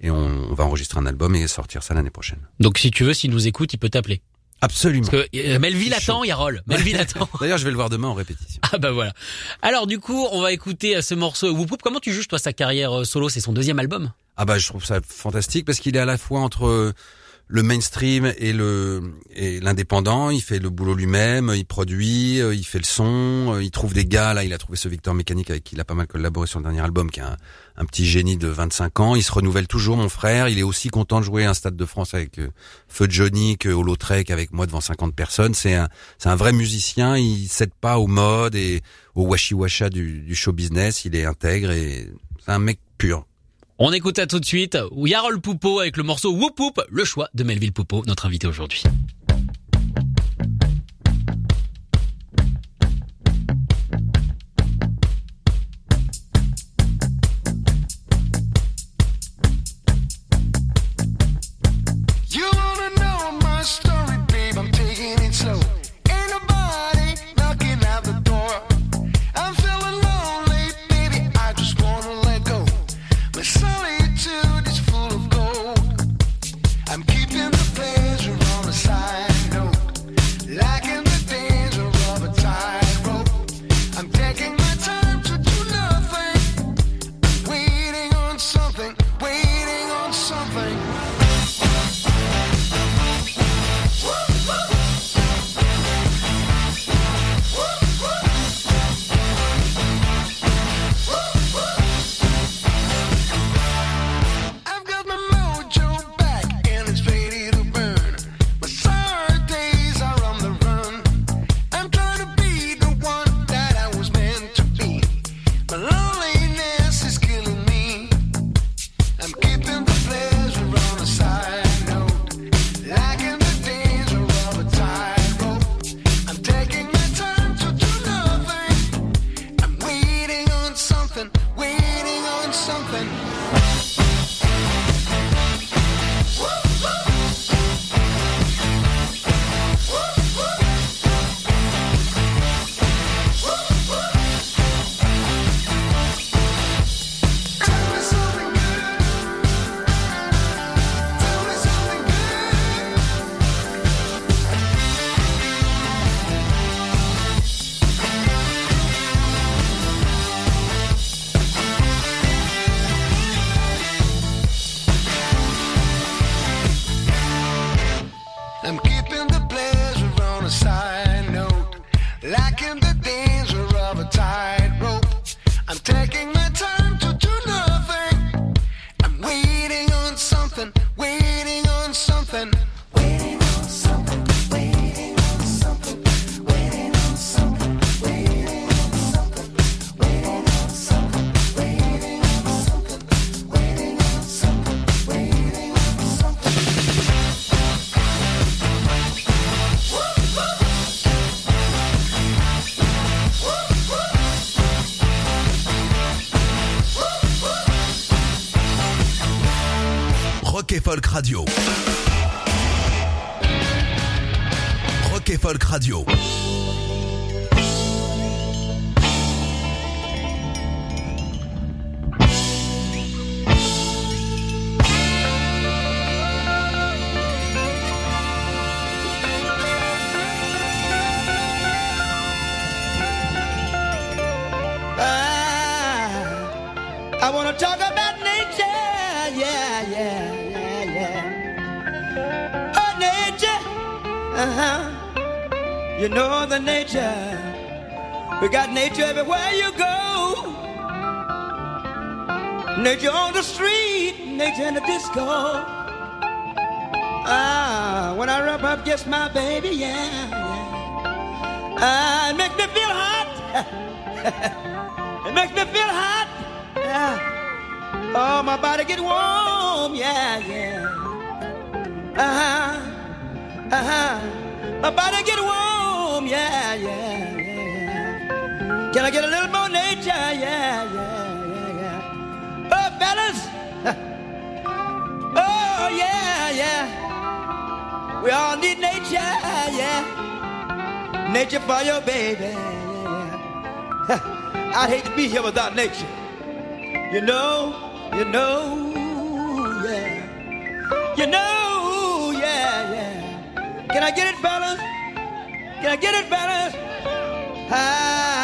Speaker 3: et on, on va enregistrer un album et sortir ça l'année prochaine.
Speaker 2: Donc si tu veux, s'il nous écoute, il peut t'appeler.
Speaker 3: Absolument.
Speaker 2: Parce que euh, Melville attend, Yarol. Melville attend.
Speaker 3: D'ailleurs, je vais le voir demain en répétition.
Speaker 2: Ah bah voilà. Alors du coup, on va écouter euh, ce morceau. Whoop comment tu juges toi sa carrière euh, solo? C'est son deuxième album?
Speaker 3: Ah bah je trouve ça fantastique parce qu'il est à la fois entre le mainstream et le l'indépendant. Il fait le boulot lui-même, il produit, euh, il fait le son, euh, il trouve des gars. Là, il a trouvé ce Victor Mécanique avec qui il a pas mal collaboré sur le dernier album, qui est un, petit génie de 25 ans. Il se renouvelle toujours, mon frère. Il est aussi content de jouer un stade de France avec euh, Feu Johnny que Lautrec avec moi devant 50 personnes. C'est un c'est un vrai musicien. Il cède pas aux modes et au washi washa du, du show business. Il est intègre et c'est un mec pur.
Speaker 2: On écoute ça tout de suite. Yarol Poupeau avec le morceau Whoop Whoop, le choix de Melville Poupeau, notre invité aujourd'hui.
Speaker 6: Radio.
Speaker 7: Street, in the disco. Ah, when I rub up against my baby, yeah, yeah. Ah, it makes me feel hot. It makes me feel hot. Yeah. Oh, my body get warm. Yeah, yeah. Uh huh. Uh huh. My body get warm. Yeah, yeah, yeah. Can I get a little more nature? Yeah, yeah, yeah, yeah. Oh, fellas. Yeah, yeah. We all need nature. Yeah. Nature for your baby. Yeah. I'd hate to be here without nature. You know, you know, yeah. You know, yeah, yeah. Can I get it, fellas? Can I get it, fellas? Ah.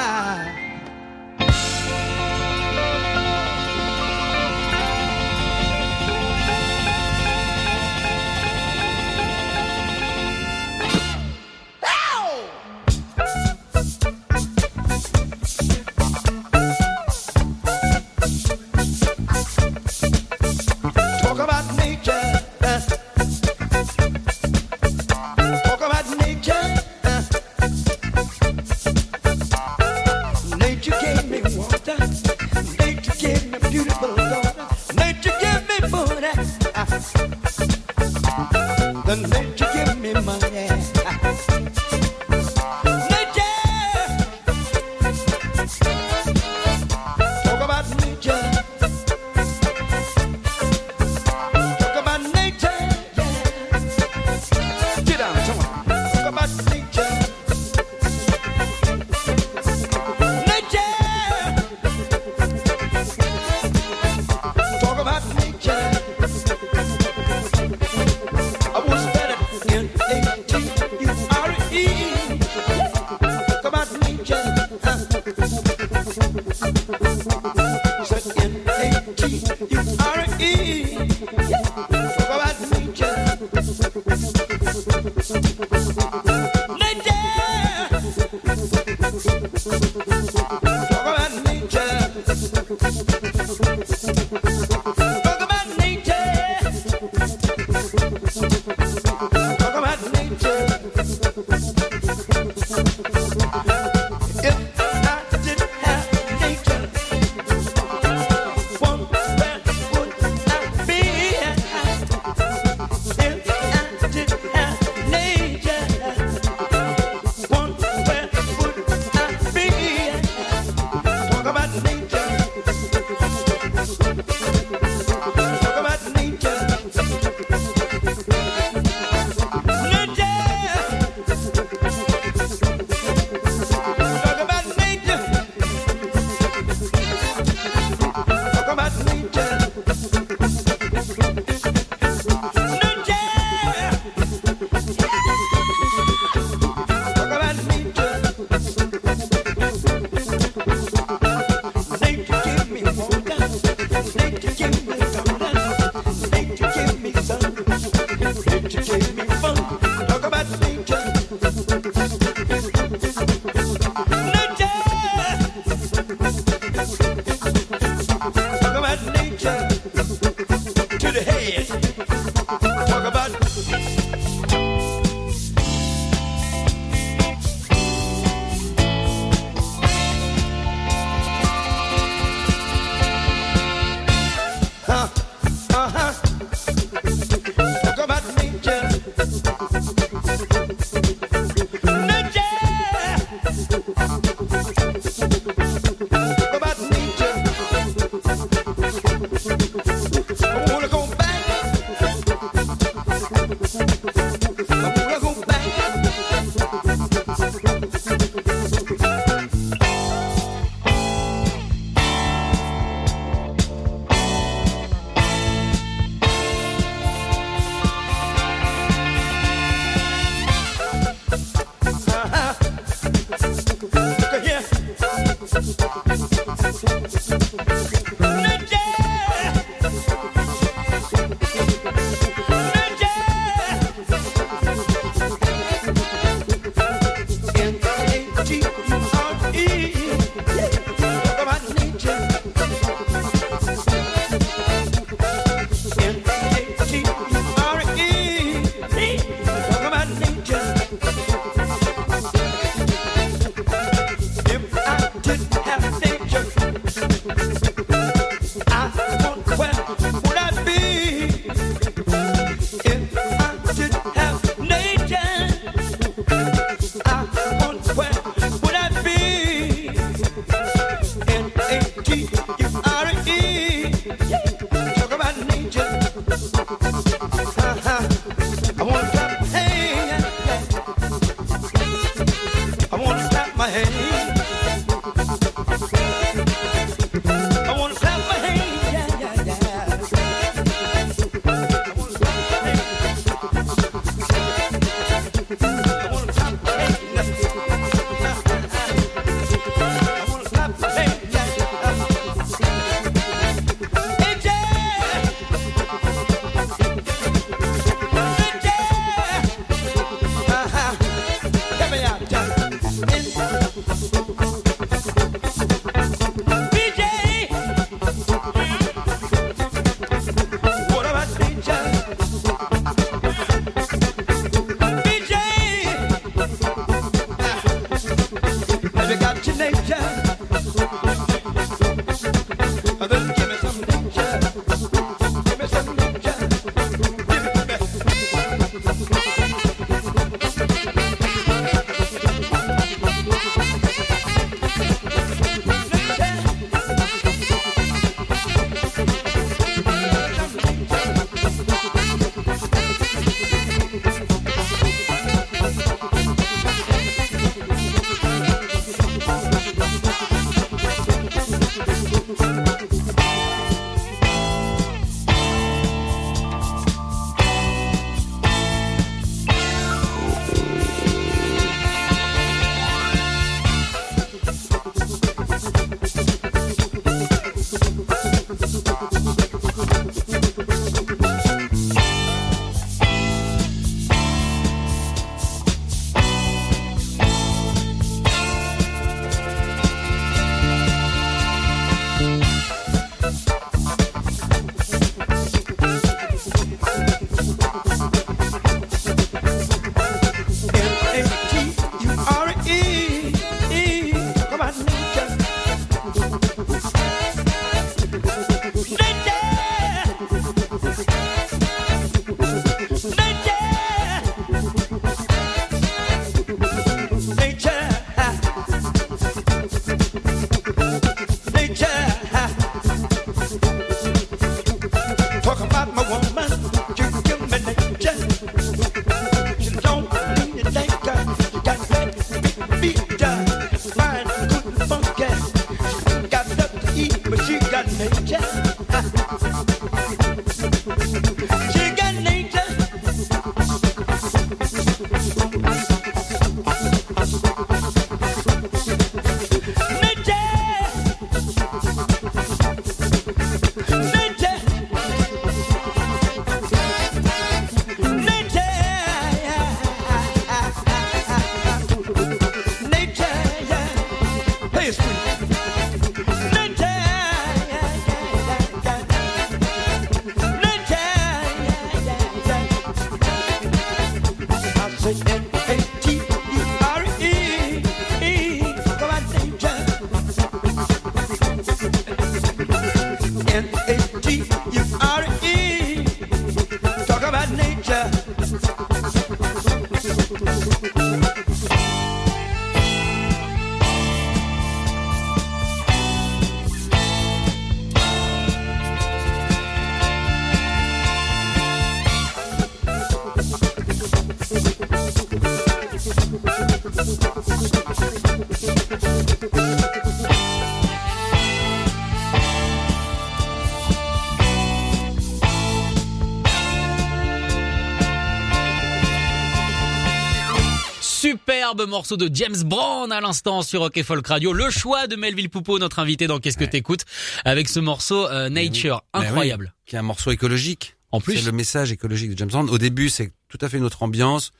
Speaker 2: Superbe morceau de James Brown à l'instant sur Rock et Folk Radio. Le choix de Melville Poupeau, notre invité dans Qu'est-ce que t'écoutes avec ce morceau euh, Nature,
Speaker 3: oui,
Speaker 2: incroyable.
Speaker 3: qui est un morceau écologique.
Speaker 2: En plus.
Speaker 3: C'est le message écologique de James Brown. Au début, c'est tout à fait une autre ambiance,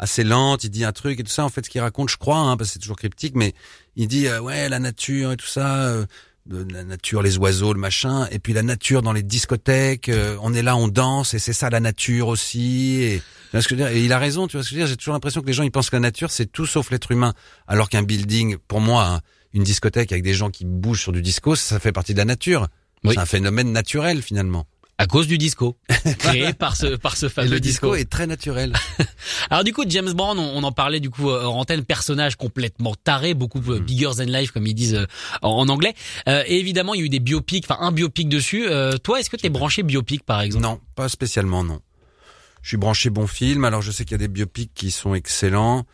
Speaker 3: assez lente. Il dit un truc et tout ça. En fait, ce qu'il raconte, je crois, hein, parce que c'est toujours cryptique, mais il dit euh, ouais la nature et tout ça, euh, de la nature, les oiseaux, le machin, et puis la nature dans les discothèques. euh, on est là, on danse, et c'est ça la nature aussi. Et, tu vois ce que je veux dire et il a raison. Tu vois ce que je veux dire J'ai toujours l'impression que les gens ils pensent que la nature c'est tout sauf l'être humain, alors qu'un building, pour moi, hein, une discothèque avec des gens qui bougent sur du disco, ça fait partie de la nature.
Speaker 2: Oui.
Speaker 3: C'est un phénomène naturel finalement.
Speaker 2: À cause du disco, créé par ce par ce
Speaker 3: Et
Speaker 2: fameux
Speaker 3: le disco est très naturel.
Speaker 2: Alors du coup, James Brown, on, on en parlait du coup euh, en antenne, personnage complètement taré, beaucoup euh,
Speaker 3: Mm.
Speaker 2: bigger than life comme ils disent euh, en, en anglais. Euh, et évidemment, il y a eu des biopics, enfin un biopic dessus. Euh, toi, est-ce que t'es branché biopic par exemple?
Speaker 3: Non, pas spécialement, non. Je suis branché bon film, alors je sais qu'il y a des biopics qui sont excellents.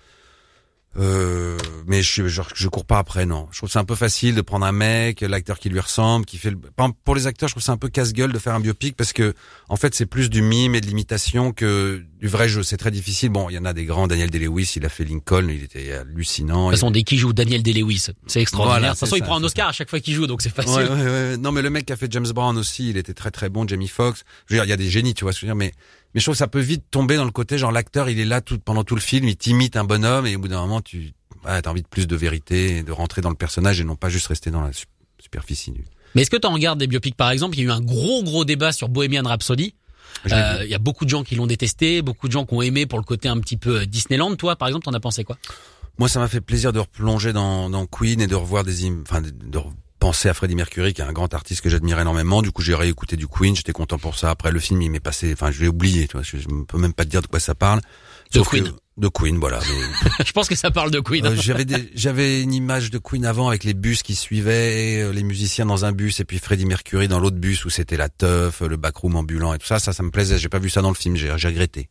Speaker 3: Euh, mais je, cours pas après, non. Je trouve c'est un peu facile de prendre un mec, l'acteur qui lui ressemble, qui fait le... Pour les acteurs, je trouve c'est un peu casse-gueule de faire un biopic parce que, en fait, c'est plus du mime et de l'imitation que du vrai jeu. C'est très difficile. Bon, il y en a des grands. Daniel Day-Lewis, il a fait Lincoln, il était hallucinant.
Speaker 2: De toute façon, dès qu'il joue Daniel Day-Lewis, c'est extraordinaire.
Speaker 3: Voilà,
Speaker 2: de toute façon,
Speaker 3: c'est
Speaker 2: il
Speaker 3: ça,
Speaker 2: prend un Oscar à chaque fois qu'il joue, donc c'est facile.
Speaker 3: Ouais, ouais, ouais. Non, mais le mec qui a fait James Brown aussi, il était très très bon. Jamie Foxx. Je veux dire, il y a des génies, tu vois ce que je veux dire. Mais mais je trouve que ça peut vite tomber dans le côté genre l'acteur, il est là tout pendant tout le film, il t'imite un bonhomme et au bout d'un moment, tu ouais, as envie de plus de vérité, et de rentrer dans le personnage et non pas juste rester dans la su- superficie du.
Speaker 2: Mais est-ce que tu en regardes des biopics par exemple? Il y a eu un gros gros débat sur Bohemian Rhapsody. Euh. Il y a beaucoup de gens qui l'ont détesté, beaucoup de gens qui ont aimé pour le côté un petit peu euh, Disneyland. Toi, par exemple, t'en as pensé quoi?
Speaker 3: Moi, ça m'a fait plaisir de replonger dans, dans Queen et de revoir des, enfin, de, de penser à Freddie Mercury, qui est un grand artiste que j'admire énormément. Du coup, j'ai réécouté du Queen, j'étais content pour ça. Après, le film, il m'est passé, enfin, je l'ai oublié, tu vois, je, je peux même pas te dire de quoi ça parle.
Speaker 2: De
Speaker 3: Sauf
Speaker 2: Queen.
Speaker 3: que- de Queen, voilà. Mais,
Speaker 2: Je pense que ça parle de Queen.
Speaker 3: euh, j'avais des- j'avais une image de Queen avant avec les bus qui suivaient, euh, les musiciens dans un bus et puis Freddie Mercury dans l'autre bus où c'était la teuf, le backroom ambulant et tout ça. Ça, ça me plaisait. J'ai pas vu ça dans le film. J'ai j'ai regretté.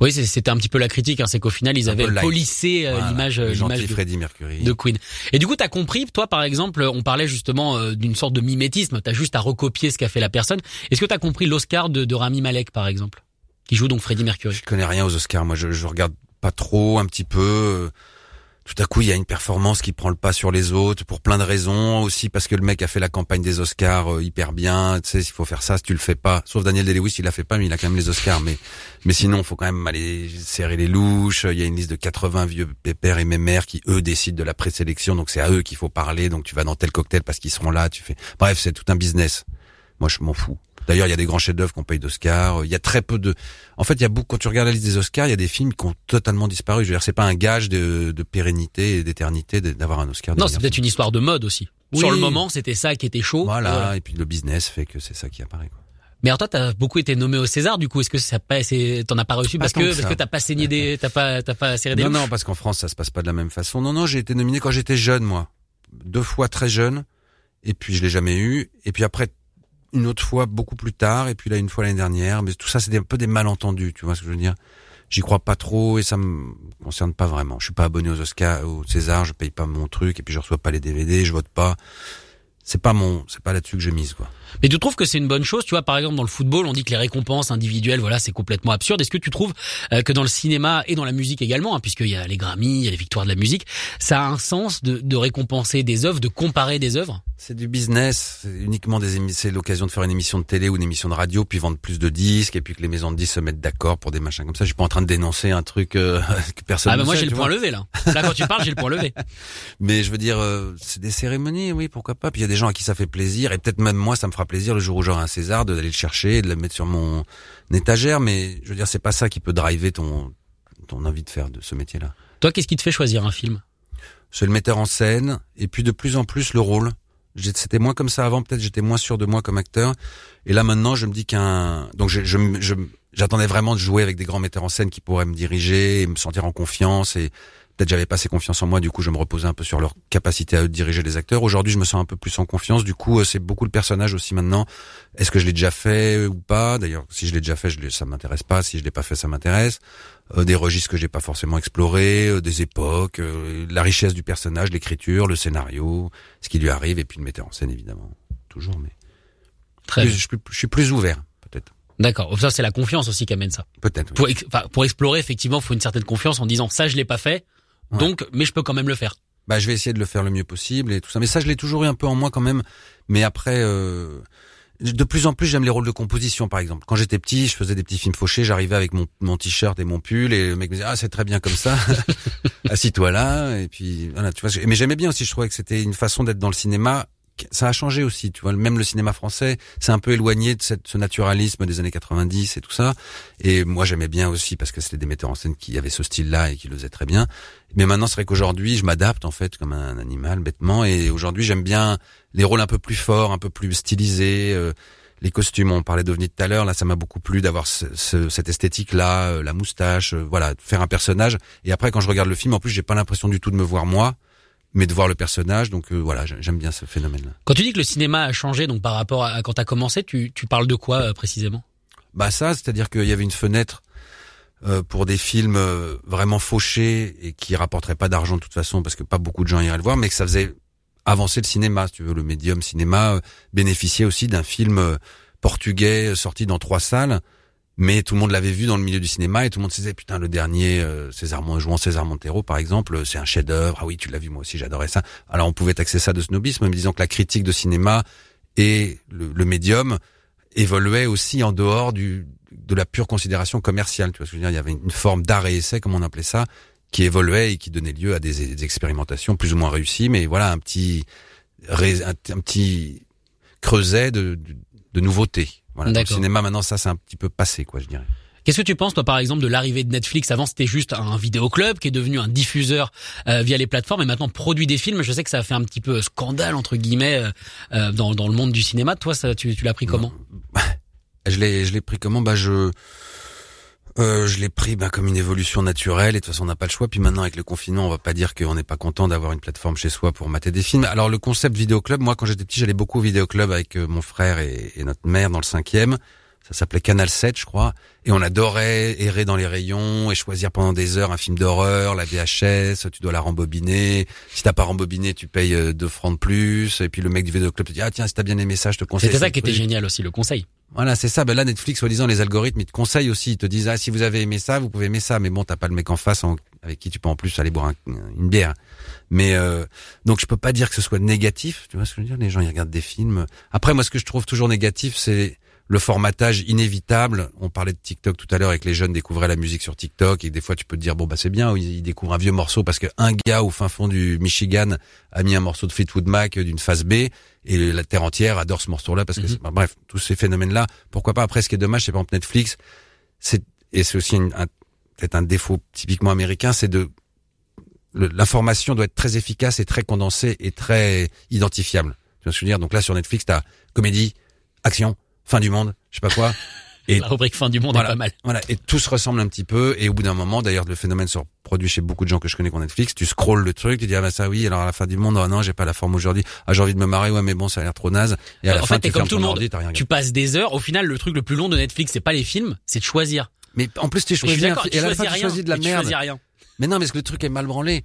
Speaker 2: Oui, c'était un petit peu la critique, hein, c'est qu'au final ils
Speaker 3: Un
Speaker 2: avaient polissé euh,
Speaker 3: Voilà,
Speaker 2: l'image, euh, l'image de,
Speaker 3: Freddie Mercury.
Speaker 2: de Queen. Et du coup, t'as compris, toi par exemple, on parlait justement euh, d'une sorte de mimétisme. T'as juste à recopier ce qu'a fait la personne. Est-ce que t'as compris l'Oscar de, de Rami Malek par exemple, qui joue donc Freddie Mercury?
Speaker 3: Je connais rien aux Oscars. Moi, je, je regarde pas trop, un petit peu. euh, Tout à coup, il y a une performance qui prend le pas sur les autres pour plein de raisons. Aussi parce que le mec a fait la campagne des Oscars euh, hyper bien. Tu sais, il faut faire ça. Si tu le fais pas, sauf Daniel Day-Lewis, il l'a fait pas, mais il a quand même les Oscars. Mais mais sinon, faut quand même aller serrer les louches. Il y a une liste de 80 vieux pépères et mémères qui eux décident de la présélection. Donc c'est à eux qu'il faut parler. Donc tu vas dans tel cocktail parce qu'ils seront là. Tu fais. Bref, c'est tout un business. Moi, je m'en fous. D'ailleurs, il y a des grands chefs-d'œuvre qu'on paye d'Oscars. Il y a très peu de. En fait, il y a beaucoup. Quand tu regardes la liste des Oscars, il y a des films qui ont totalement disparu. Je veux dire, c'est pas un gage de, de pérennité et d'éternité d'avoir un Oscar.
Speaker 2: Non, c'est peut-être une histoire de mode aussi.
Speaker 3: Oui.
Speaker 2: Sur le moment, c'était ça qui était chaud.
Speaker 3: Voilà. Et puis le business fait que c'est ça qui apparaît. Quoi.
Speaker 2: Mais alors toi, t'as beaucoup été nommé au César. Du coup, est-ce que ça pas, c'est- t'en as pas reçu parce que parce que t'as pas saigné des, t'as pas, t'as pas serré des
Speaker 3: Non, non, parce qu'en France, ça se passe pas de la même façon. Non, non, j'ai été nominé quand j'étais jeune, moi. Deux fois très jeune. Et puis, je l'ai jamais eu. Et puis après, une autre fois beaucoup plus tard. Et puis là, une fois l'année dernière. Mais tout ça, c'est un peu des malentendus. Tu vois ce que je veux dire? J'y crois pas trop et ça me concerne pas vraiment. Je suis pas abonné aux Oscars, au César, je paye pas mon truc et puis je reçois pas les DVD, je vote pas. C'est pas mon, c'est pas là-dessus que je mise, quoi.
Speaker 2: Mais tu trouves que c'est une bonne chose, tu vois, par exemple dans le football, on dit que les récompenses individuelles, voilà, c'est complètement absurde. Est-ce que tu trouves euh, que dans le cinéma et dans la musique également, hein, puisqu'il y a les Grammy, il y a les victoires de la musique, ça a un sens de, de récompenser des œuvres, de comparer des œuvres?
Speaker 3: C'est du business, c'est uniquement des c'est l'occasion de faire une émission de télé ou une émission de radio, puis vendre plus de disques, et puis que les maisons de disques se mettent d'accord pour des machins comme ça. Je suis pas en train de dénoncer un truc euh, que personne
Speaker 2: Ah bah moi j'ai le point levé là. Là quand tu parles, j'ai le point levé.
Speaker 3: Mais je veux dire, euh, c'est des cérémonies, oui, pourquoi pas. Puis il y a des gens à qui ça fait plaisir, et peut-être même moi, ça me fera plaisir le jour où j'aurai un César de d'aller le chercher, et de le mettre sur mon étagère. Mais je veux dire, c'est pas ça qui peut driver ton ton envie de faire de ce métier-là.
Speaker 2: Toi, qu'est-ce qui te fait choisir un film?
Speaker 3: C'est le metteur en scène, et puis de plus en plus le rôle. C'était moins comme ça avant, peut-être j'étais moins sûr de moi comme acteur. Et là maintenant, je me dis qu'un... Donc je, je, je- j'attendais vraiment de jouer avec des grands metteurs en scène qui pourraient me diriger et me sentir en confiance. Et peut-être j'avais pas assez confiance en moi, du coup je me reposais un peu sur leur capacité à diriger les acteurs. Aujourd'hui, je me sens un peu plus en confiance. Du coup, euh, c'est beaucoup le personnage aussi maintenant. Est-ce que je l'ai déjà fait ou pas? D'ailleurs, si je l'ai déjà fait, je ça m'intéresse pas. Si je l'ai pas fait, ça m'intéresse. Euh, des registres que j'ai pas forcément explorés, euh, des époques, euh, la richesse du personnage, l'écriture, le scénario, ce qui lui arrive, et puis le metteur en scène évidemment, toujours. Mais
Speaker 2: Très
Speaker 3: plus- je, suis plus- je suis plus ouvert, peut-être,
Speaker 2: D'accord. Ça c'est la confiance aussi qui amène ça.
Speaker 3: peut-être. oui.
Speaker 2: Pour, ex- pour explorer, effectivement, il faut une certaine confiance en disant ça je l'ai pas fait,
Speaker 3: Ouais.
Speaker 2: donc mais je peux quand même le faire.
Speaker 3: Bah, je vais essayer de le faire le mieux possible et tout ça. Mais ça, je l'ai toujours eu un peu en moi quand même. Mais après, euh, de plus en plus, j'aime les rôles de composition, par exemple. Quand j'étais petit, je faisais des petits films fauchés. J'arrivais avec mon, mon t-shirt et mon pull et le mec me disait ah c'est très bien comme ça. Assis-toi là et puis voilà. Tu vois. Mais j'aimais bien aussi. Je trouvais que c'était une façon d'être dans le cinéma. Ça a changé aussi, tu vois. Même le cinéma français, c'est un peu éloigné de ce naturalisme des années 90 et tout ça. Et moi, j'aimais bien aussi parce que c'était des metteurs en scène qui avaient ce style-là et qui le faisaient très bien. Mais maintenant, c'est vrai qu'aujourd'hui, je m'adapte en fait comme un animal bêtement. Et aujourd'hui, j'aime bien les rôles un peu plus forts, un peu plus stylisés. euh, les costumes, on parlait d'OVNI tout à l'heure. Là, ça m'a beaucoup plu d'avoir ce- ce- cette esthétique-là, euh, la moustache, euh, voilà, faire un personnage. Et après, quand je regarde le film, en plus, j'ai pas l'impression du tout de me voir moi, mais de voir le personnage. Donc euh, voilà, j'ai- j'aime bien ce phénomène-là.
Speaker 2: Quand tu dis que le cinéma a changé, donc par rapport à quand t'as commencé, tu, tu parles de quoi euh, précisément?
Speaker 3: Bah ça, c'est-à-dire qu'il y avait une fenêtre euh, pour des films euh, vraiment fauchés et qui rapporteraient pas d'argent de toute façon parce que pas beaucoup de gens iraient le voir, mais que ça faisait avancer le cinéma, si tu veux. Le médium cinéma euh, bénéficiait aussi d'un film euh, portugais sorti dans trois salles, mais tout le monde l'avait vu dans le milieu du cinéma et tout le monde se disait putain le dernier euh, César Mon- jouant César Montero par exemple, euh, c'est un chef-d'œuvre. Ah oui, tu l'as vu moi aussi, j'adorais ça. Alors on pouvait taxer ça de snobisme, mais disons que la critique de cinéma et le, le médium évoluait aussi en dehors du de la pure considération commerciale. Tu vois ce que je veux dire? Il y avait une forme d'art et essai, comme on appelait ça, qui évoluait et qui donnait lieu à des, des expérimentations plus ou moins réussies, mais voilà un petit un, un petit creuset de, de, de nouveautés. Voilà. Le cinéma maintenant, ça c'est un petit peu passé, quoi, je dirais.
Speaker 2: Qu'est-ce que tu penses, toi, par exemple, de l'arrivée de Netflix? Avant, c'était juste un vidéoclub qui est devenu un diffuseur euh, via les plateformes et maintenant produit des films. Je sais que ça a fait un petit peu scandale entre guillemets euh, euh, dans, dans le monde du cinéma. Toi, ça, tu, tu l'as pris comment?
Speaker 3: Je l'ai, je l'ai pris comment? Bah je, euh, je l'ai pris bah, comme une évolution naturelle. Et de toute façon, on n'a pas le choix. Puis maintenant, avec le confinement, on va pas dire qu'on n'est pas content d'avoir une plateforme chez soi pour mater des films. Alors le concept vidéoclub, moi, quand j'étais petit, j'allais beaucoup au vidéoclub avec euh, mon frère et notre mère dans le cinquième. Ça s'appelait Canal 7, je crois. Et on adorait errer dans les rayons et choisir pendant des heures un film d'horreur, la VHS, tu dois la rembobiner. Si t'as pas rembobiné, tu payes euh, deux francs de plus. Et puis le mec du vidéoclub te dit, ah tiens, si t'as bien aimé ça, je te conseille.
Speaker 2: C'était ça qui était génial aussi, le conseil.
Speaker 3: Voilà, c'est ça. Ben là, Netflix, soi-disant, les algorithmes, ils te conseillent aussi. Ils te disent, ah, si vous avez aimé ça, vous pouvez aimer ça. Mais bon, t'as pas le mec en face en- avec qui tu peux en plus aller boire un- une bière. Mais euh, donc, je peux pas dire que ce soit négatif. Tu vois ce que je veux dire? Les gens, ils regardent des films. Après, moi, ce que je trouve toujours négatif, c'est le formatage inévitable. On parlait de TikTok tout à l'heure avec les jeunes découvraient la musique sur TikTok et des fois tu peux te dire bon bah c'est bien ils découvrent un vieux morceau parce que un gars au fin fond du Michigan a mis un morceau de Fleetwood Mac d'une phase B et la terre entière adore ce morceau-là parce que c'est- bah, bref tous ces phénomènes-là. Pourquoi pas? Après ce qui est dommage c'est par exemple Netflix c'est et c'est aussi un- peut-être un défaut typiquement américain c'est de l'information doit être très efficace et très condensée et très identifiable. Tu vois ce que je veux dire? Donc là sur Netflix t'as comédie action fin du monde je sais pas quoi et
Speaker 2: La rubrique fin du monde
Speaker 3: Voilà.
Speaker 2: est pas mal.
Speaker 3: voilà, et tout se ressemble un petit peu. Et au bout d'un moment, d'ailleurs, le phénomène se reproduit chez beaucoup de gens que je connais qui ont Netflix. Tu scrolles le truc, tu dis ah bah ça oui. Alors à la fin du monde, oh non, j'ai pas la forme aujourd'hui. Ah j'ai envie de me marrer, ouais mais bon, ça a l'air trop naze. Et à la
Speaker 2: en
Speaker 3: fin,
Speaker 2: fait, t'es comme tout le monde.
Speaker 3: ordi, t'as rien
Speaker 2: Tu passes des heures. Au final, le truc le plus long de Netflix, c'est pas les films, c'est de choisir.
Speaker 3: Mais en plus, tu choisis film-
Speaker 2: tu
Speaker 3: et à la fin, tu choisis de la merde.
Speaker 2: choisis rien.
Speaker 3: Mais non, mais parce que le truc est mal branlé?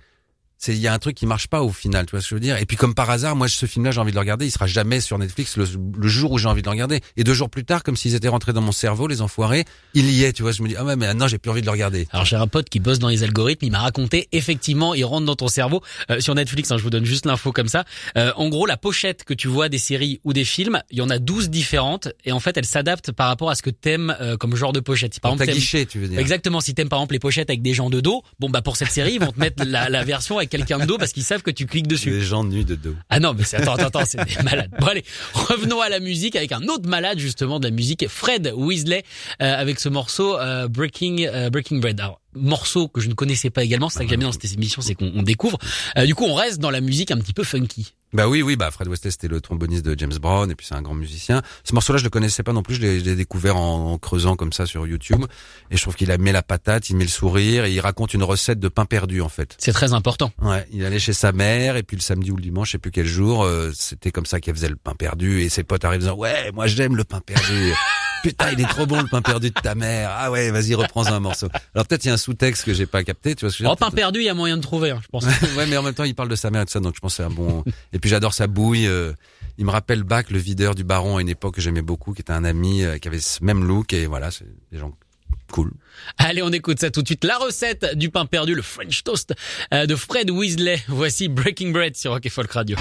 Speaker 3: C'est il y a un truc qui marche pas au final, tu vois ce que je veux dire? Et puis comme par hasard, moi ce film-là, j'ai envie de le regarder, il sera jamais sur Netflix le, le jour où j'ai envie de le regarder. Et deux jours plus tard, comme s'ils étaient rentrés dans mon cerveau, les enfoirés, il y est, tu vois. Je me dis ah ouais, mais maintenant j'ai plus envie de le regarder.
Speaker 2: Alors j'ai un pote qui bosse dans les algorithmes, il m'a raconté effectivement, il rentre dans ton cerveau euh, sur Netflix. hein, je vous donne juste l'info comme ça. Euh, en gros, la pochette que tu vois des séries ou des films, il y en a 12 différentes et en fait elles s'adaptent par rapport à ce que t'aimes euh, comme genre de pochette. Si par exemple
Speaker 3: guichet, tu veux dire.
Speaker 2: Exactement, si t'aimes par exemple les pochettes avec des gens de dos, bon bah pour cette série ils vont te mettre la, la version avec quelqu'un de dos parce qu'ils savent que tu cliques dessus.
Speaker 3: Les gens nus de dos.
Speaker 2: Ah non, mais c'est attends, attends, attends, c'est des malades. Bon allez, revenons à la musique avec un autre malade justement de la musique, Fred Weasley, euh, avec ce morceau euh, Breaking euh, Breaking Bread. Alors morceau que je ne connaissais pas également, c'est ça que j'aime bien dans cette émission, c'est qu'on on découvre. Euh, du coup, on reste dans la musique un petit peu funky.
Speaker 3: Bah oui, oui, bah Fred Wesley c'était le tromboniste de James Brown et puis c'est un grand musicien. Ce morceau-là je le connaissais pas non plus, je l'ai découvert en, en creusant comme ça sur YouTube et je trouve qu'il a mis la patate, il met le sourire et il raconte une recette de pain perdu en fait.
Speaker 2: C'est très important.
Speaker 3: Ouais, il allait chez sa mère et puis le samedi ou le dimanche, je sais plus quel jour, euh, c'était comme ça qu'il faisait le pain perdu et ses potes arrivent en disant ouais, moi j'aime le pain perdu. Putain, il est trop bon le pain perdu de ta mère. Ah ouais, vas-y, reprends un morceau. Alors peut-être il y a un sous-texte que j'ai pas capté, tu vois ce que je veux
Speaker 2: Oh,
Speaker 3: dire
Speaker 2: pain perdu, il y a moyen de trouver, hein, je pense.
Speaker 3: ouais, mais en même temps, il parle de sa mère et tout ça, donc je pense que c'est un bon. Et puis j'adore sa bouille. euh, Il me rappelle Bach, le videur du Baron, à une époque que j'aimais beaucoup, qui était un ami euh, qui avait ce même look et voilà, c'est des gens cool.
Speaker 2: Allez, on écoute ça tout de suite. La recette du pain perdu, le French toast euh, de Fred Weasley. Voici Breaking Bread sur Rock et Folk Radio.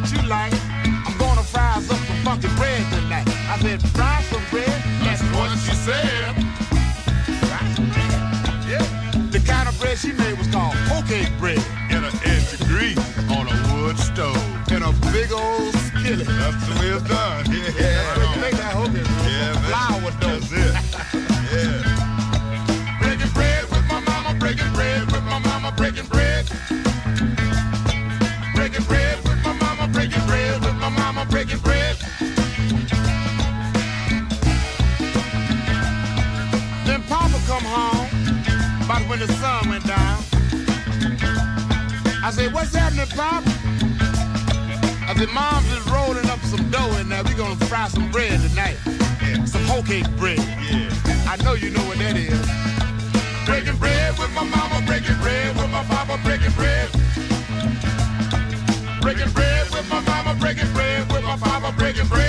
Speaker 8: what you like. I'm gonna fry up some funky bread tonight. I said, fry some bread. That's, That's what she said. Yeah. The kind of bread she made was called poke bread. In an inch of grease on a wood stove. In a big old skillet.
Speaker 9: That's the way it's done. Yeah.
Speaker 8: when the sun went down. I said, what's happening, Pop? I said, Mom's just rolling up some dough in now we're gonna fry some bread tonight. Yeah. Some whole cake bread.
Speaker 9: Yeah.
Speaker 8: I know you know what that is. Breaking bread with my mama, breaking bread with my papa, breaking bread. Breaking bread with my mama, breaking bread with my papa, breaking bread.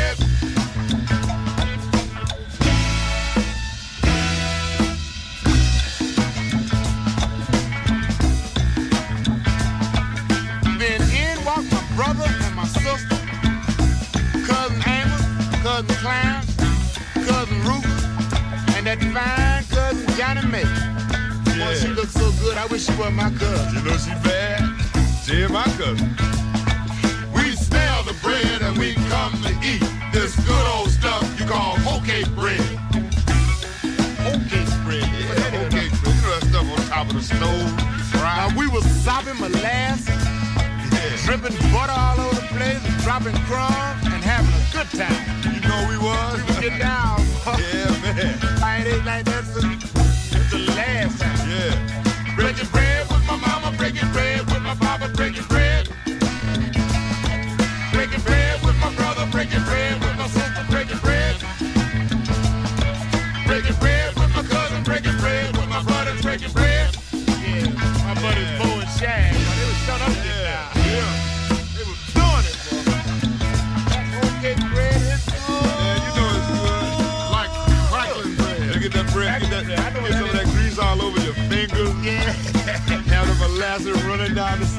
Speaker 8: Cousin Clown, Cousin Ruth, and that fine Cousin Johnny May. Yeah. Boy, she looks so good, I wish she were my cousin.
Speaker 9: You know she bad, she my cousin.
Speaker 8: We smell the bread and we come to eat this good old stuff you call okay bread. Okay bread,
Speaker 9: yeah, yeah okay bread. You know that stuff on top of the stove, fried.
Speaker 8: Now we was sopping molasses,
Speaker 9: yeah.
Speaker 8: dripping butter all over the place, dropping crumbs town.
Speaker 9: You know we was?
Speaker 8: We was down.
Speaker 9: yeah, man.
Speaker 8: I ain't like that since the last time.
Speaker 9: Yeah.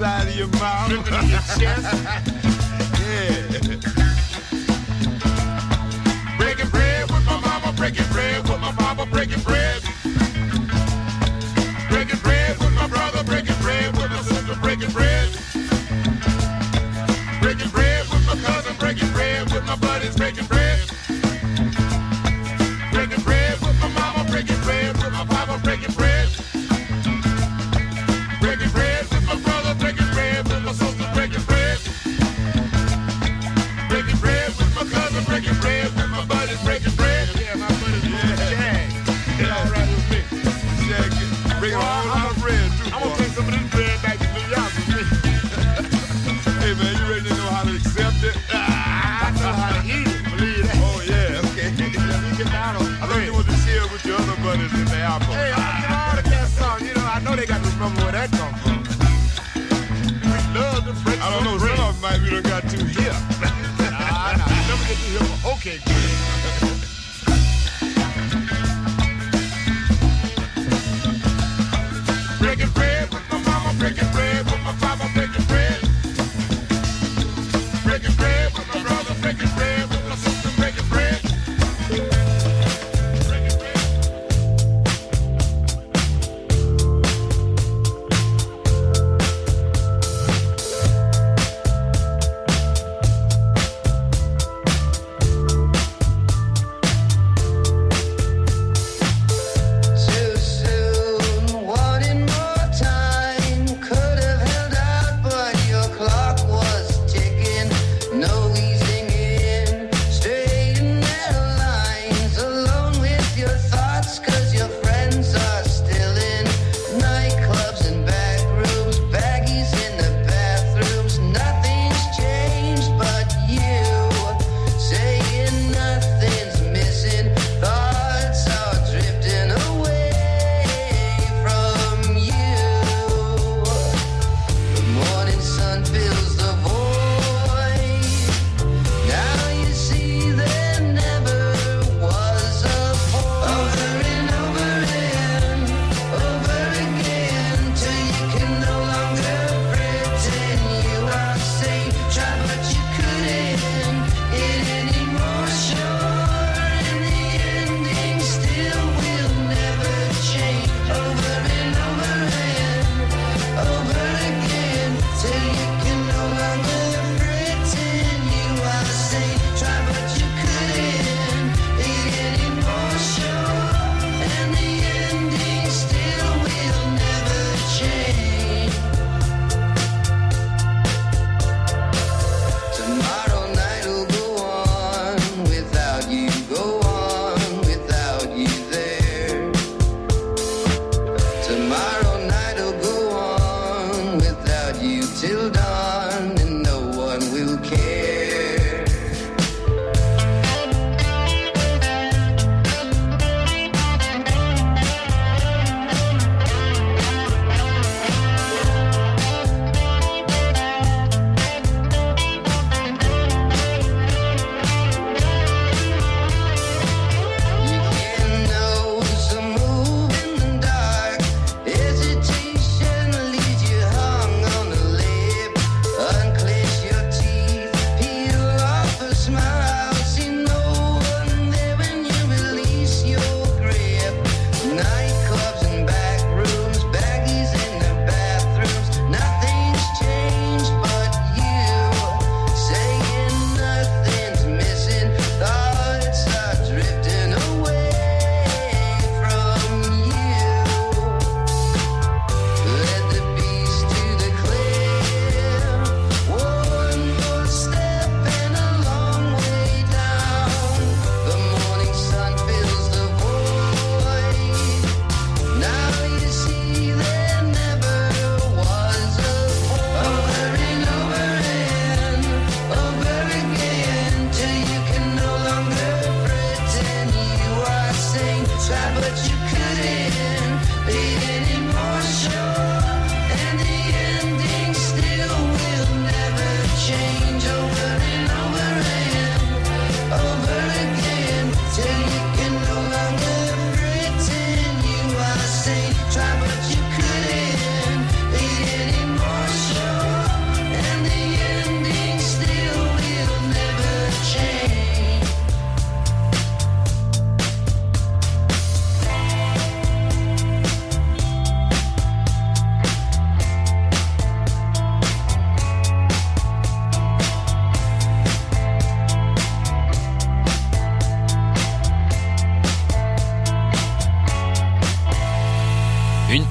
Speaker 9: side of your mouth,
Speaker 8: at your chest.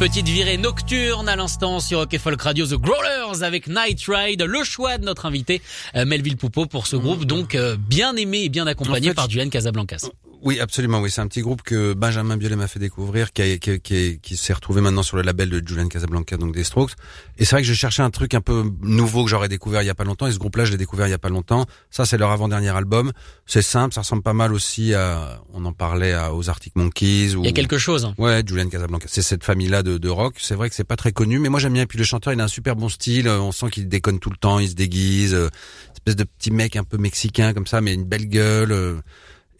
Speaker 2: Petite virée nocturne à l'instant sur Rock et Folk Radio The Growlers avec Night Ride, le choix de notre invité euh, Melville Poupeau pour ce groupe donc euh, bien aimé et bien accompagné
Speaker 3: En fait,
Speaker 2: par Julian Casablancas.
Speaker 3: Oui, absolument. Oui, c'est un petit groupe que Benjamin Biolay m'a fait découvrir, qui, a- qui, qui, qui s'est retrouvé maintenant sur le label de Julian Casablanca, donc des Strokes. Et c'est vrai que je cherchais un truc un peu nouveau que j'aurais découvert il y a pas longtemps. Et ce groupe-là, je l'ai découvert il y a pas longtemps. Ça, c'est leur avant-dernier album. C'est simple, ça ressemble pas mal aussi à, on en parlait à, aux Arctic Monkeys. Ou...
Speaker 2: Il y a quelque chose. hein.
Speaker 3: Ouais, Julian Casablanca. C'est cette famille-là de, de rock. C'est vrai que c'est pas très connu, mais moi j'aime bien. Et puis le chanteur, il a un super bon style. Euh, On sent qu'il déconne tout le temps, il se déguise. euh, espèce de petit mec un peu mexicain comme ça, mais une belle gueule.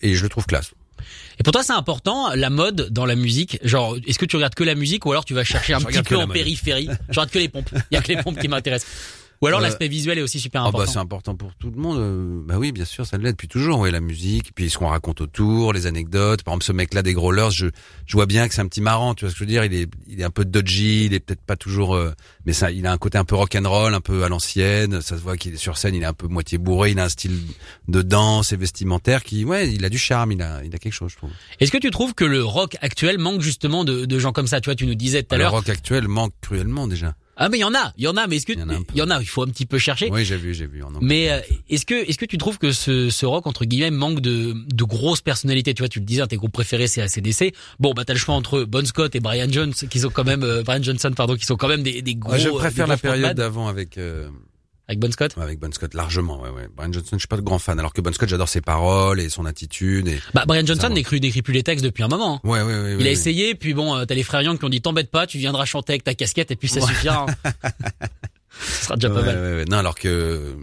Speaker 3: Et je le trouve classe.
Speaker 2: Et pour toi c'est important la mode dans la musique? Genre est-ce que tu regardes que la musique ou alors tu vas chercher un
Speaker 3: Je
Speaker 2: petit peu en
Speaker 3: mode.
Speaker 2: périphérie? Je regarde que les pompes. Il y a que les pompes qui m'intéressent. Ou alors
Speaker 3: Euh,
Speaker 2: l'aspect visuel est aussi super
Speaker 3: Ah bah
Speaker 2: important.
Speaker 3: c'est important pour tout le monde. euh, Bah oui, bien sûr, ça l'est depuis toujours. Oui, la musique, puis ce qu'on raconte autour, les anecdotes. Par exemple, ce mec-là des Growlers, je je vois bien que c'est un petit marrant. Tu vois ce que je veux dire Il est il est un peu dodgy, il est peut-être pas toujours, euh, mais ça, il a un côté un peu rock and roll, un peu à l'ancienne. Ça se voit qu'il est sur scène, il est un peu moitié bourré, il a un style de danse et vestimentaire qui, ouais, il a du charme, il a il a quelque chose, je trouve.
Speaker 2: Est-ce que tu trouves que le rock actuel manque justement de, de gens comme ça? Tu vois, tu nous disais tout à
Speaker 3: Le
Speaker 2: l'heure.
Speaker 3: rock actuel manque cruellement déjà.
Speaker 2: Ah mais il y en a, il y en a, mais est-ce que
Speaker 3: Il y en a
Speaker 2: il y en a, il faut un petit peu chercher.
Speaker 3: Oui, j'ai vu, j'ai vu. en.
Speaker 2: Mais euh, est-ce que est-ce que tu trouves que ce, ce rock entre guillemets manque de de grosses personnalités? Tu vois, tu le disais, un de tes groupes préférés c'est ACDC. Bon, bah t'as le choix entre Bon Scott et Brian Jones, qui sont quand même euh, Brian Johnson, pardon, qui sont quand même des des gros.
Speaker 3: Ouais, je préfère la période d'avant avec. euh,
Speaker 2: avec Bon Scott.
Speaker 3: Avec Bon Scott largement, ouais, ouais. Brian Johnson, je suis pas de grand fan, alors que Bon Scott, j'adore ses paroles et son attitude. Et...
Speaker 2: Bah Brian Johnson n'écrit plus les textes depuis un moment. hein.
Speaker 3: Ouais, ouais, ouais.
Speaker 2: Il
Speaker 3: ouais,
Speaker 2: a essayé, puis bon, euh, t'as les frères Young qui ont dit t'embête pas, tu viendras chanter avec ta casquette et puis ça suffira. hein. Ce sera déjà pas mal.
Speaker 3: ouais, ouais. Non, alors que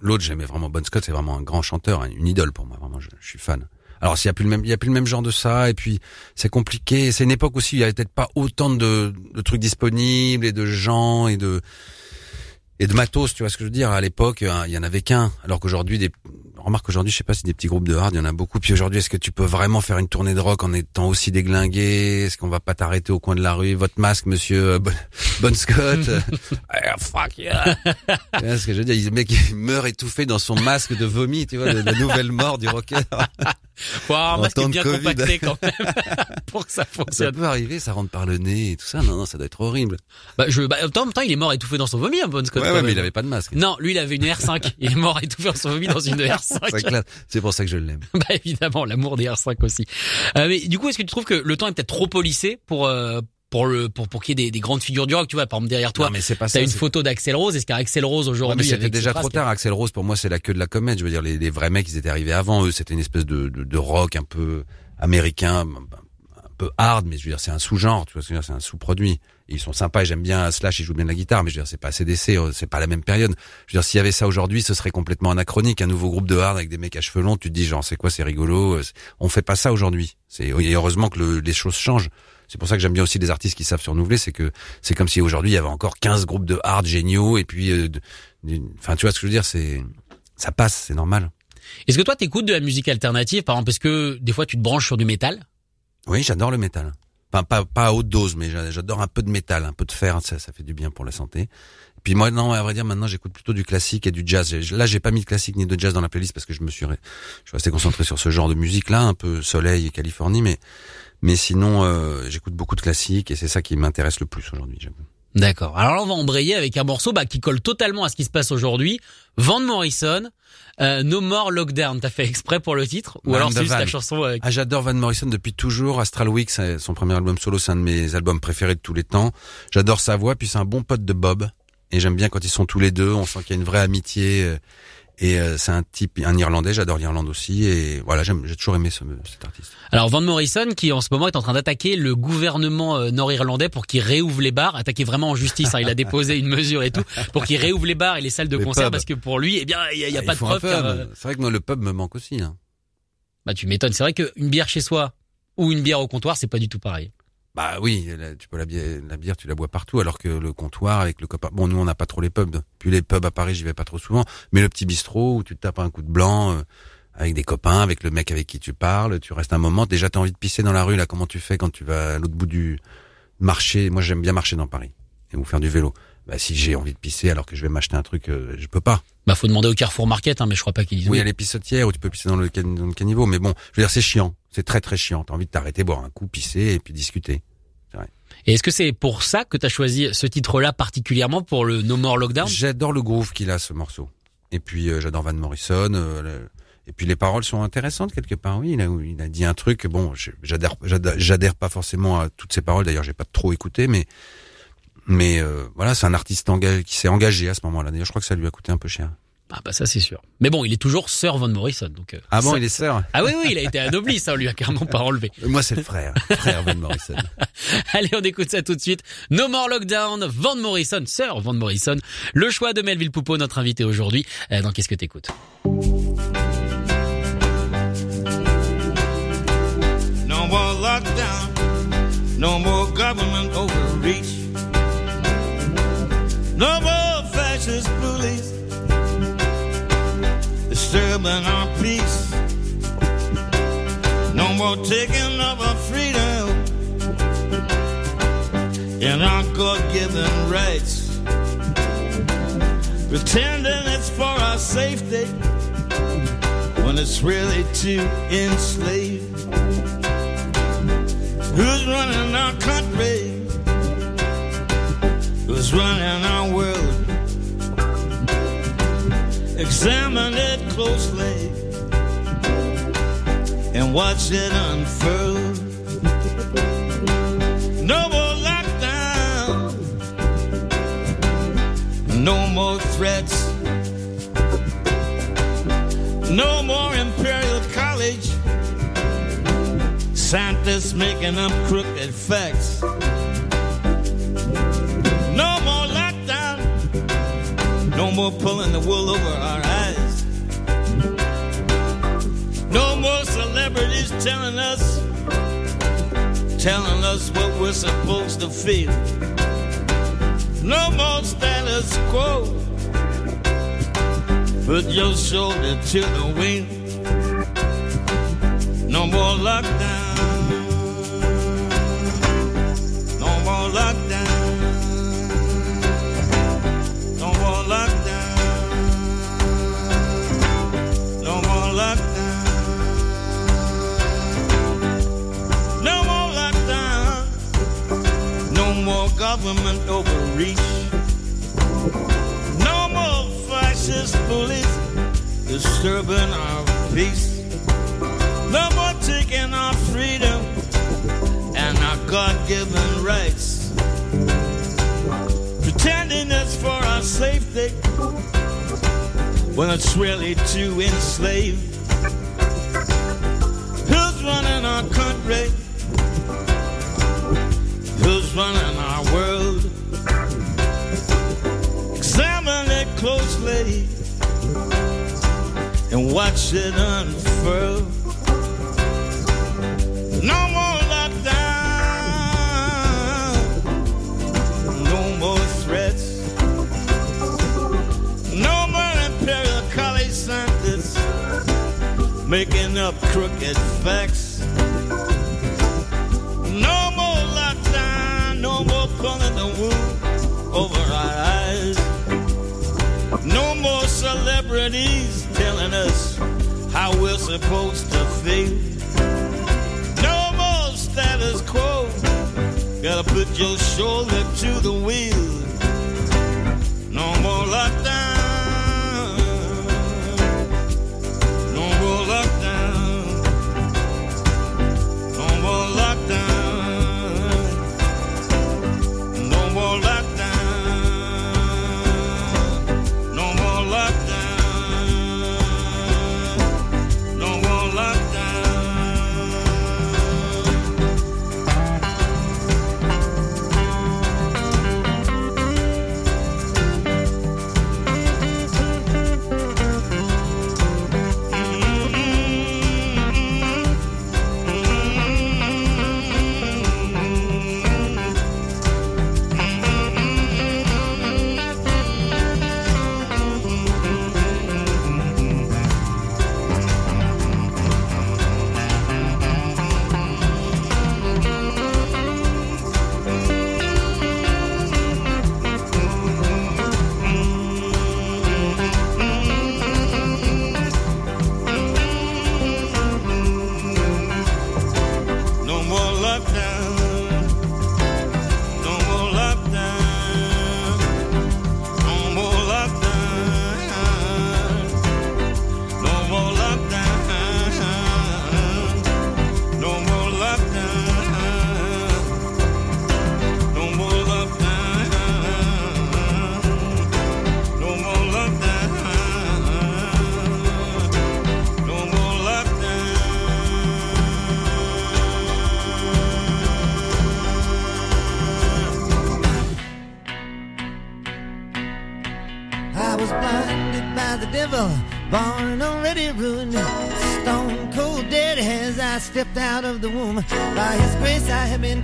Speaker 3: l'autre, j'aimais vraiment Bon Scott, c'est vraiment un grand chanteur, hein, une idole pour moi, vraiment, je, je suis fan. Alors s'il y a plus le même, il y a plus le même genre de ça, et puis c'est compliqué. C'est une époque aussi où il y avait peut-être pas autant de, de trucs disponibles et de gens et de et de matos, tu vois ce que je veux dire. À l'époque, hein, il y en avait qu'un, alors qu'aujourd'hui, des remarque aujourd'hui, je sais pas si des petits groupes de hard, il y en a beaucoup. Puis aujourd'hui, est-ce que tu peux vraiment faire une tournée de rock en étant aussi déglingué? Est-ce qu'on va pas t'arrêter au coin de la rue? Votre masque, monsieur euh, Bon, Bon Scott Ah, Fuck yeah Tu vois ce que je veux dire? Le mec il meurt étouffé dans son masque de vomi, tu vois, la nouvelle mort du rocker.
Speaker 2: Faut avoir un masque bien
Speaker 3: Covid.
Speaker 2: compacté quand même pour que ça
Speaker 3: Ça
Speaker 2: fonctionne.
Speaker 3: peut arriver, ça rentre par le nez et tout ça. Non, non, ça doit être horrible.
Speaker 2: Bah, je, bah, en même temps, il est mort étouffé dans son vomi, hein, Bon Scott.
Speaker 3: Ouais, ouais, mais il avait pas de masque.
Speaker 2: Non, lui, il avait une R5. Il est mort étouffé dans son vomi dans une
Speaker 3: C'est
Speaker 2: R5.
Speaker 3: clair. C'est pour ça que je l'aime.
Speaker 2: bah, évidemment, l'amour des R5 aussi. Euh, mais du coup, est-ce que tu trouves que le temps est peut-être trop polissé pour, euh, pour le, pour, pour qu'il y ait des, des grandes figures du rock, tu vois, par exemple, derrière toi,
Speaker 3: Non, mais c'est pas
Speaker 2: t'as une photo d'Axel Rose. Est-ce qu'Axel Rose
Speaker 3: Ouais,
Speaker 2: aujourd'hui,
Speaker 3: mais c'était déjà trop tard. Axel Rose, pour moi, c'est la queue de la comète. Je veux dire, les, les vrais mecs, ils étaient arrivés avant eux. C'était une espèce de, de, de rock un peu américain, un peu hard, mais je veux dire, c'est un sous-genre. Tu vois, c'est un sous-produit. Ils sont sympas et j'aime bien Slash, ils jouent bien de la guitare, mais je veux dire, c'est pas CDC, euh, c'est pas la même période. Je veux dire, s'il y avait ça aujourd'hui, ce serait complètement anachronique. Un nouveau groupe de hard avec des mecs à cheveux longs, tu te dis, genre, c'est quoi, c'est rigolo. euh, On fait pas ça aujourd'hui. C'est, et heureusement que le- les choses changent. C'est pour ça que j'aime bien aussi des artistes qui savent se renouveler, c'est que c'est comme si aujourd'hui il y avait encore 15 groupes de hard géniaux et puis, euh, de- enfin, tu vois ce que je veux dire, c'est, ça passe, c'est normal.
Speaker 2: Est-ce que toi, t'écoutes de la musique alternative, par exemple, parce que des fois, tu te branches sur du métal?
Speaker 3: Oui, j'adore le métal. Enfin, pas, pas à haute dose, mais j'a- j'adore un peu de métal, un peu de fer, ça, ça fait du bien pour la santé. Puis moi, non, à vrai dire, maintenant, j'écoute plutôt du classique et du jazz. Là, j'ai pas mis de classique ni de jazz dans la playlist parce que je me suis, je suis resté concentré sur ce genre de musique-là, un peu soleil et Californie, mais, mais sinon, euh, j'écoute beaucoup de classiques et c'est ça qui m'intéresse le plus aujourd'hui.
Speaker 2: D'accord. Alors là, on va embrayer avec un morceau bah, qui colle totalement à ce qui se passe aujourd'hui. Van Morrison, euh, No More Lockdown. T'as fait exprès pour le titre? Ou alors c'est juste la chanson avec...
Speaker 3: Ah, j'adore Van Morrison depuis toujours. Astral Week, c'est son premier album solo, c'est un de mes albums préférés de tous les temps. J'adore sa voix, puis c'est un bon pote de Bob. Et j'aime bien quand ils sont tous les deux. On sent qu'il y a une vraie amitié. Et euh, c'est un type, un Irlandais. J'adore l'Irlande aussi. Et voilà, j'aime, j'ai toujours aimé ce, cet artiste.
Speaker 2: Alors Van Morrison qui en ce moment est en train d'attaquer le gouvernement euh, nord-irlandais pour qu'il réouvre les bars, attaquer vraiment en justice. hein. il a déposé une mesure et tout pour qu'il réouvre les bars et les salles de
Speaker 3: Les
Speaker 2: concert
Speaker 3: pubs.
Speaker 2: parce que pour lui, eh bien, il y a, y a
Speaker 3: Ah,
Speaker 2: pas de preuve. euh,
Speaker 3: C'est vrai que moi, le pub me manque aussi. Hein.
Speaker 2: bah tu m'étonnes. C'est vrai qu'une bière chez soi ou une bière au comptoir, c'est pas du tout pareil.
Speaker 3: Bah oui, la- tu peux la bière, la bière, tu la bois partout, alors que le comptoir avec le copain. Bon, nous on n'a pas trop les pubs. Puis les pubs à Paris, j'y vais pas trop souvent. Mais le petit bistrot où tu te tapes un coup de blanc euh, avec des copains, avec le mec avec qui tu parles, tu restes un moment. Déjà, t'as envie de pisser dans la rue là. Comment tu fais quand tu vas à l'autre bout du marché? Moi, j'aime bien marcher dans Paris et ou faire du vélo. Bah si j'ai envie de pisser alors que je vais m'acheter un truc, euh, je peux pas.
Speaker 2: Bah faut demander au Carrefour Market, hein, mais je crois pas qu'ils
Speaker 3: Oui, il y a les pissotières où tu peux pisser dans le, can- dans le caniveau. Mais bon, je veux dire, c'est chiant. C'est très très chiant. T'as envie de t'arrêter, boire un coup, pisser et puis discuter.
Speaker 2: Et est-ce que c'est pour ça que tu as choisi ce titre-là particulièrement pour le No More Lockdown?
Speaker 3: J'adore le groove qu'il a ce morceau. Et puis euh, j'adore Van Morrison. euh, le- Et puis les paroles sont intéressantes quelque part. Oui, il a, il a dit un truc. Bon, j'adhère, j'adhère, j'adhère pas forcément à toutes ses paroles. D'ailleurs, j'ai pas trop écouté, mais mais euh, voilà, c'est un artiste engagé, qui s'est engagé à ce moment-là. D'ailleurs, je crois que ça lui a coûté un peu cher.
Speaker 2: Ah bah ça c'est sûr. Mais bon, il est toujours Sir Van Morrison, donc. euh,
Speaker 3: Ah bon,
Speaker 2: ça-
Speaker 3: il est sœur?
Speaker 2: Ah oui oui, il a été anobli, ça on lui a carrément pas enlevé.
Speaker 3: Moi, c'est le frère, frère Van Morrison.
Speaker 2: Allez, on écoute ça tout de suite. No More Lockdown, Van Morrison, Sir Van Morrison. Le choix de Melville Poupeau, notre invité aujourd'hui. Euh, dans Qu'est-ce que t'écoutes?
Speaker 10: No more lockdown, no more government overreach, no more disturbing our peace, no more taking of our freedom and our God-given rights, pretending it's for our safety when it's really to enslave. Who's running our country? Who's running our world? Examine it closely and watch it unfurl. No more lockdown, no more threats, no more Imperial College scientists making up crooked facts. More pulling the wool over our eyes. No more celebrities telling us, telling us what we're supposed to feel. No more status quo. Put your shoulder to the wheel. No more lockdown. Government overreach. No more fascist bullies disturbing our peace. No more taking our freedom and our God-given rights. Pretending it's for our safety when it's really to enslave. Who's running our country? Who's running and watch it unfurl. No more lockdown. No more threats. No more Imperial College scientists making up crooked facts. Supposed to feel. No more status quo. Gotta put your shoulder to the wheel. No more lockdown.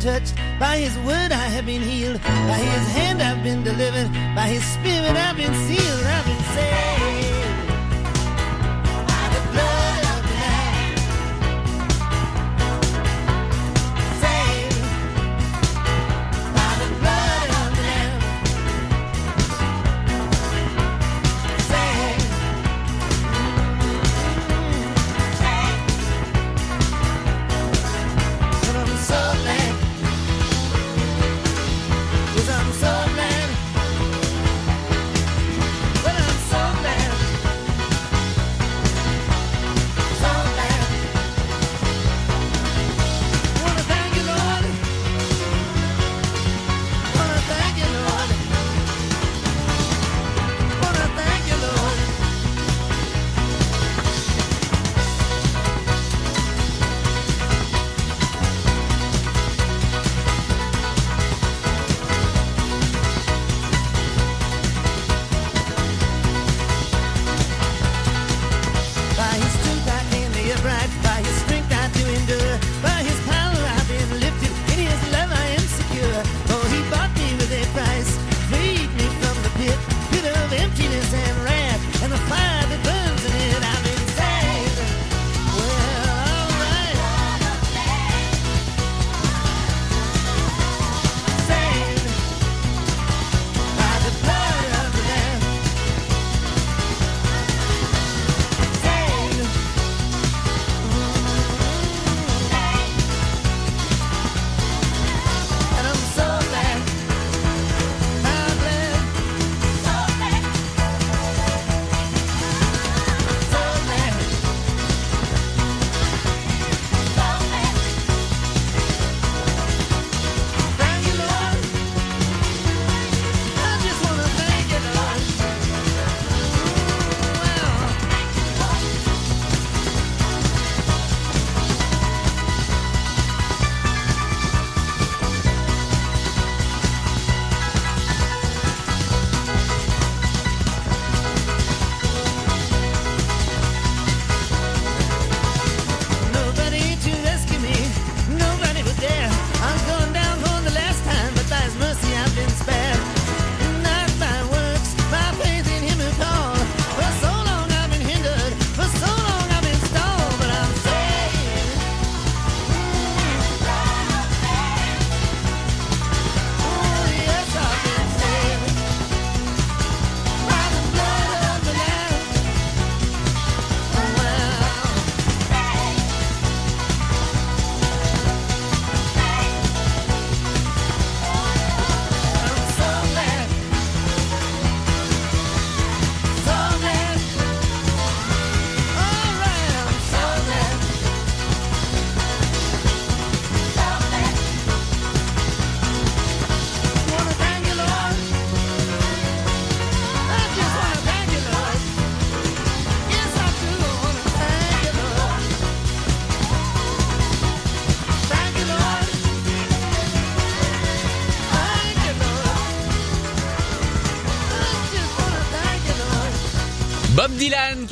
Speaker 1: Touched, by His word I have been healed,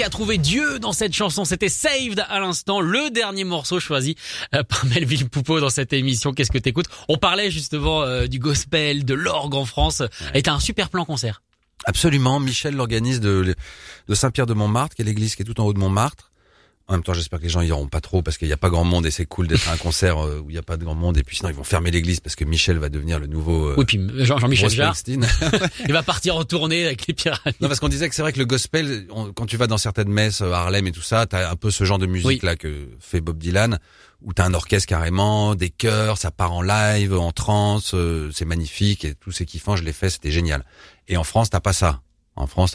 Speaker 2: qui a trouvé Dieu dans cette chanson, c'était Saved à l'instant, le dernier morceau choisi euh, par Melville Poupeau dans cette émission. Qu'est-ce que t'écoutes? On parlait justement euh, du gospel, de l'orgue en France. Et t'as un super plan concert.
Speaker 3: Absolument. Michel l'organise de, de Saint-Pierre-de-Montmartre, qui est l'église qui est tout en haut de Montmartre. En même temps, j'espère que les gens iront pas trop parce qu'il n'y a pas grand monde et c'est cool d'être à un concert euh, où il n'y a pas de grand monde. Et puis sinon, ils vont fermer l'église parce que Michel va devenir le nouveau euh,
Speaker 2: Oui, puis Jean- Jean-Michel
Speaker 3: Springsteen.
Speaker 2: il va partir en tournée avec les pyramides.
Speaker 3: Non, parce qu'on disait que c'est vrai que le gospel, on- quand tu vas dans certaines messes, euh, Harlem et tout ça, t'as un peu ce genre de musique
Speaker 2: Oui.
Speaker 3: là que fait Bob Dylan, où t'as un orchestre carrément, des chœurs, ça part en live, en trance, euh, c'est magnifique et tous ces kiffants, je l'ai fait, c'était génial. Et en France, t'as pas ça. En France.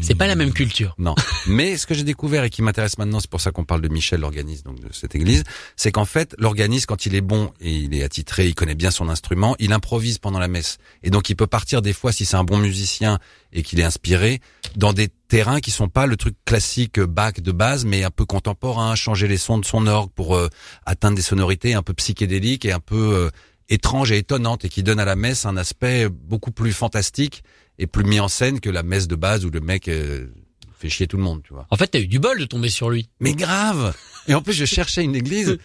Speaker 2: C'est pas la même culture.
Speaker 3: Non. Mais ce que j'ai découvert et qui m'intéresse maintenant, c'est pour ça qu'on parle de Michel, l'organiste donc de cette église, c'est qu'en fait, l'organiste, quand il est bon et il est attitré, il connaît bien son instrument, il improvise pendant la messe. Et donc, il peut partir des fois, si c'est un bon musicien et qu'il est inspiré, dans des terrains qui sont pas le truc classique euh, bac de base, mais un peu contemporain, changer les sons de son orgue pour euh, atteindre des sonorités un peu psychédéliques et un peu euh, étranges et étonnantes et qui donnent à la messe un aspect beaucoup plus fantastique et plus mis en scène que la messe de base où le mec euh, fait chier tout le monde, tu vois.
Speaker 2: En fait, t'as eu du bol de tomber sur lui.
Speaker 3: Mais grave. Et en plus, je cherchais une église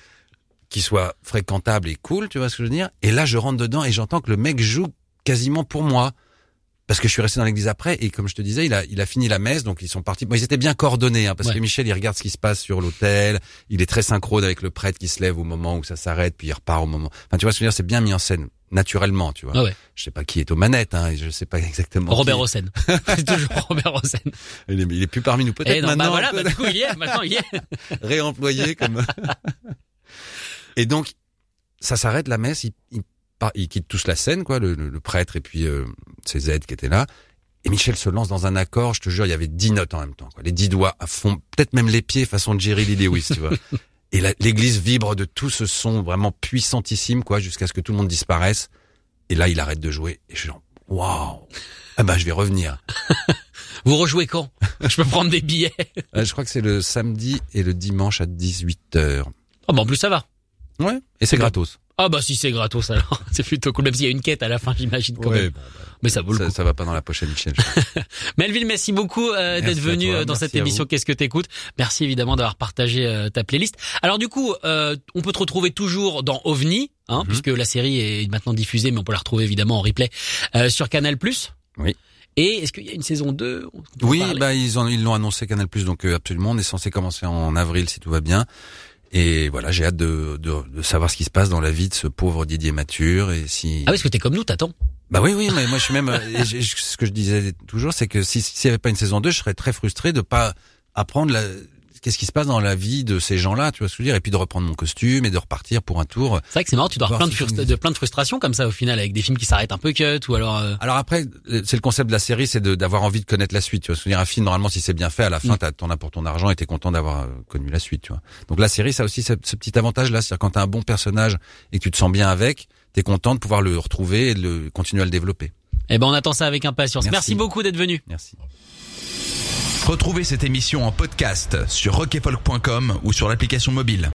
Speaker 3: qui soit fréquentable et cool, tu vois ce que je veux dire. Et là, je rentre dedans et j'entends que le mec joue quasiment pour moi. Parce que je suis resté dans l'église après et comme je te disais, il a, il a fini la messe, donc ils sont partis. Bon, ils étaient bien coordonnés, hein, parce
Speaker 2: Ouais.
Speaker 3: que Michel, il regarde ce qui se passe sur l'autel, il est très synchrone avec le prêtre qui se lève au moment où ça s'arrête, puis il repart au moment. Enfin, tu vois ce que je veux dire, c'est bien mis en scène naturellement, tu vois.
Speaker 2: Ah ouais.
Speaker 3: Je sais pas qui est aux manettes, hein, je sais pas exactement.
Speaker 2: Robert. Hossein. C'est toujours Robert Hossein.
Speaker 3: Il est, il est plus parmi nous, peut-être
Speaker 2: Eh bah
Speaker 3: maintenant.
Speaker 2: voilà,
Speaker 3: un peu
Speaker 2: bah, du coup, il y est, maintenant il y est.
Speaker 3: réemployé comme. et donc, ça s'arrête la messe. Il, il, part- il quitte tous la scène, quoi, le, le- le prêtre et puis euh, ses aides qui étaient là. Et Michel se lance dans un accord. Je te jure, il y avait dix notes en même temps, quoi. Les dix doigts à fond, peut-être même les pieds façon Jerry Lee Lewis, tu vois. Et l'église vibre de tout ce son vraiment puissantissime, quoi, jusqu'à ce que tout le monde disparaisse. Et là, il arrête de jouer. Et je suis genre, waouh. Ah bah, je vais revenir.
Speaker 2: Vous rejouez quand? Je peux prendre des billets.
Speaker 3: Euh, je crois que c'est le samedi et le dimanche à 18h.
Speaker 2: Oh, bah en plus ça va.
Speaker 3: Ouais. Et c'est gratos.
Speaker 2: Ah bah si c'est gratos alors, c'est plutôt cool. Même s'il y a une quête à la fin, j'imagine quand
Speaker 3: Ouais,
Speaker 2: même.
Speaker 3: bon, bah,
Speaker 2: Mais ça vaut le
Speaker 3: ça,
Speaker 2: coup.
Speaker 3: ça va pas dans la poche à Michel.
Speaker 2: Melville, merci beaucoup euh, d'être venu
Speaker 3: toi,
Speaker 2: euh, dans cette émission. Qu'est-ce que t'écoutes? Merci évidemment d'avoir partagé euh, ta playlist. Alors du coup, euh, on peut te retrouver toujours dans OVNI, hein,
Speaker 3: Mhm.
Speaker 2: puisque la série est maintenant diffusée, mais on peut la retrouver évidemment en replay euh, sur Canal+.
Speaker 3: Oui.
Speaker 2: Et est-ce qu'il y a une saison 2 On peut en
Speaker 3: Oui, bah ils ont ils l'ont annoncé Canal Plus donc euh, absolument on est censé commencer en avril si tout va bien. Et voilà, j'ai hâte de, de, de savoir ce qui se passe dans la vie de ce pauvre Didier Mature et si
Speaker 2: Ah oui, parce que t'es comme nous, t'attends.
Speaker 3: Bah oui oui, mais moi je suis même euh, ce que je disais toujours c'est que si s'il y avait pas une saison 2, je serais très frustré de pas apprendre la qu'est-ce qui se passe dans la vie de ces gens-là, tu vois ce que je veux dire, et puis de reprendre mon costume et de repartir pour un tour.
Speaker 2: C'est vrai que c'est marrant, tu dois avoir
Speaker 3: Voir
Speaker 2: plein de,
Speaker 3: ce
Speaker 2: frustra-
Speaker 3: film.
Speaker 2: de plein de frustrations comme ça au final, avec des films qui s'arrêtent un peu cut, ou alors... euh,
Speaker 3: Alors après, c'est le concept de la série, c'est de- d'avoir envie de connaître la suite. Tu vois, se dire un film normalement, si c'est bien fait, à la fin,
Speaker 2: Mm.
Speaker 3: t'as- t'en as pour ton argent et t'es content d'avoir euh, connu la suite. Tu vois. Donc la série, ça a aussi ce, ce petit avantage-là, c'est-à-dire quand t'as un bon personnage et que tu te sens bien avec, t'es content de pouvoir le retrouver et de le continuer à le développer.
Speaker 2: Eh ben on attend ça avec impatience.
Speaker 3: Merci.
Speaker 2: Merci beaucoup d'être venu.
Speaker 3: Merci.
Speaker 7: Retrouvez cette émission en podcast sur rockefolk.com ou sur l'application mobile.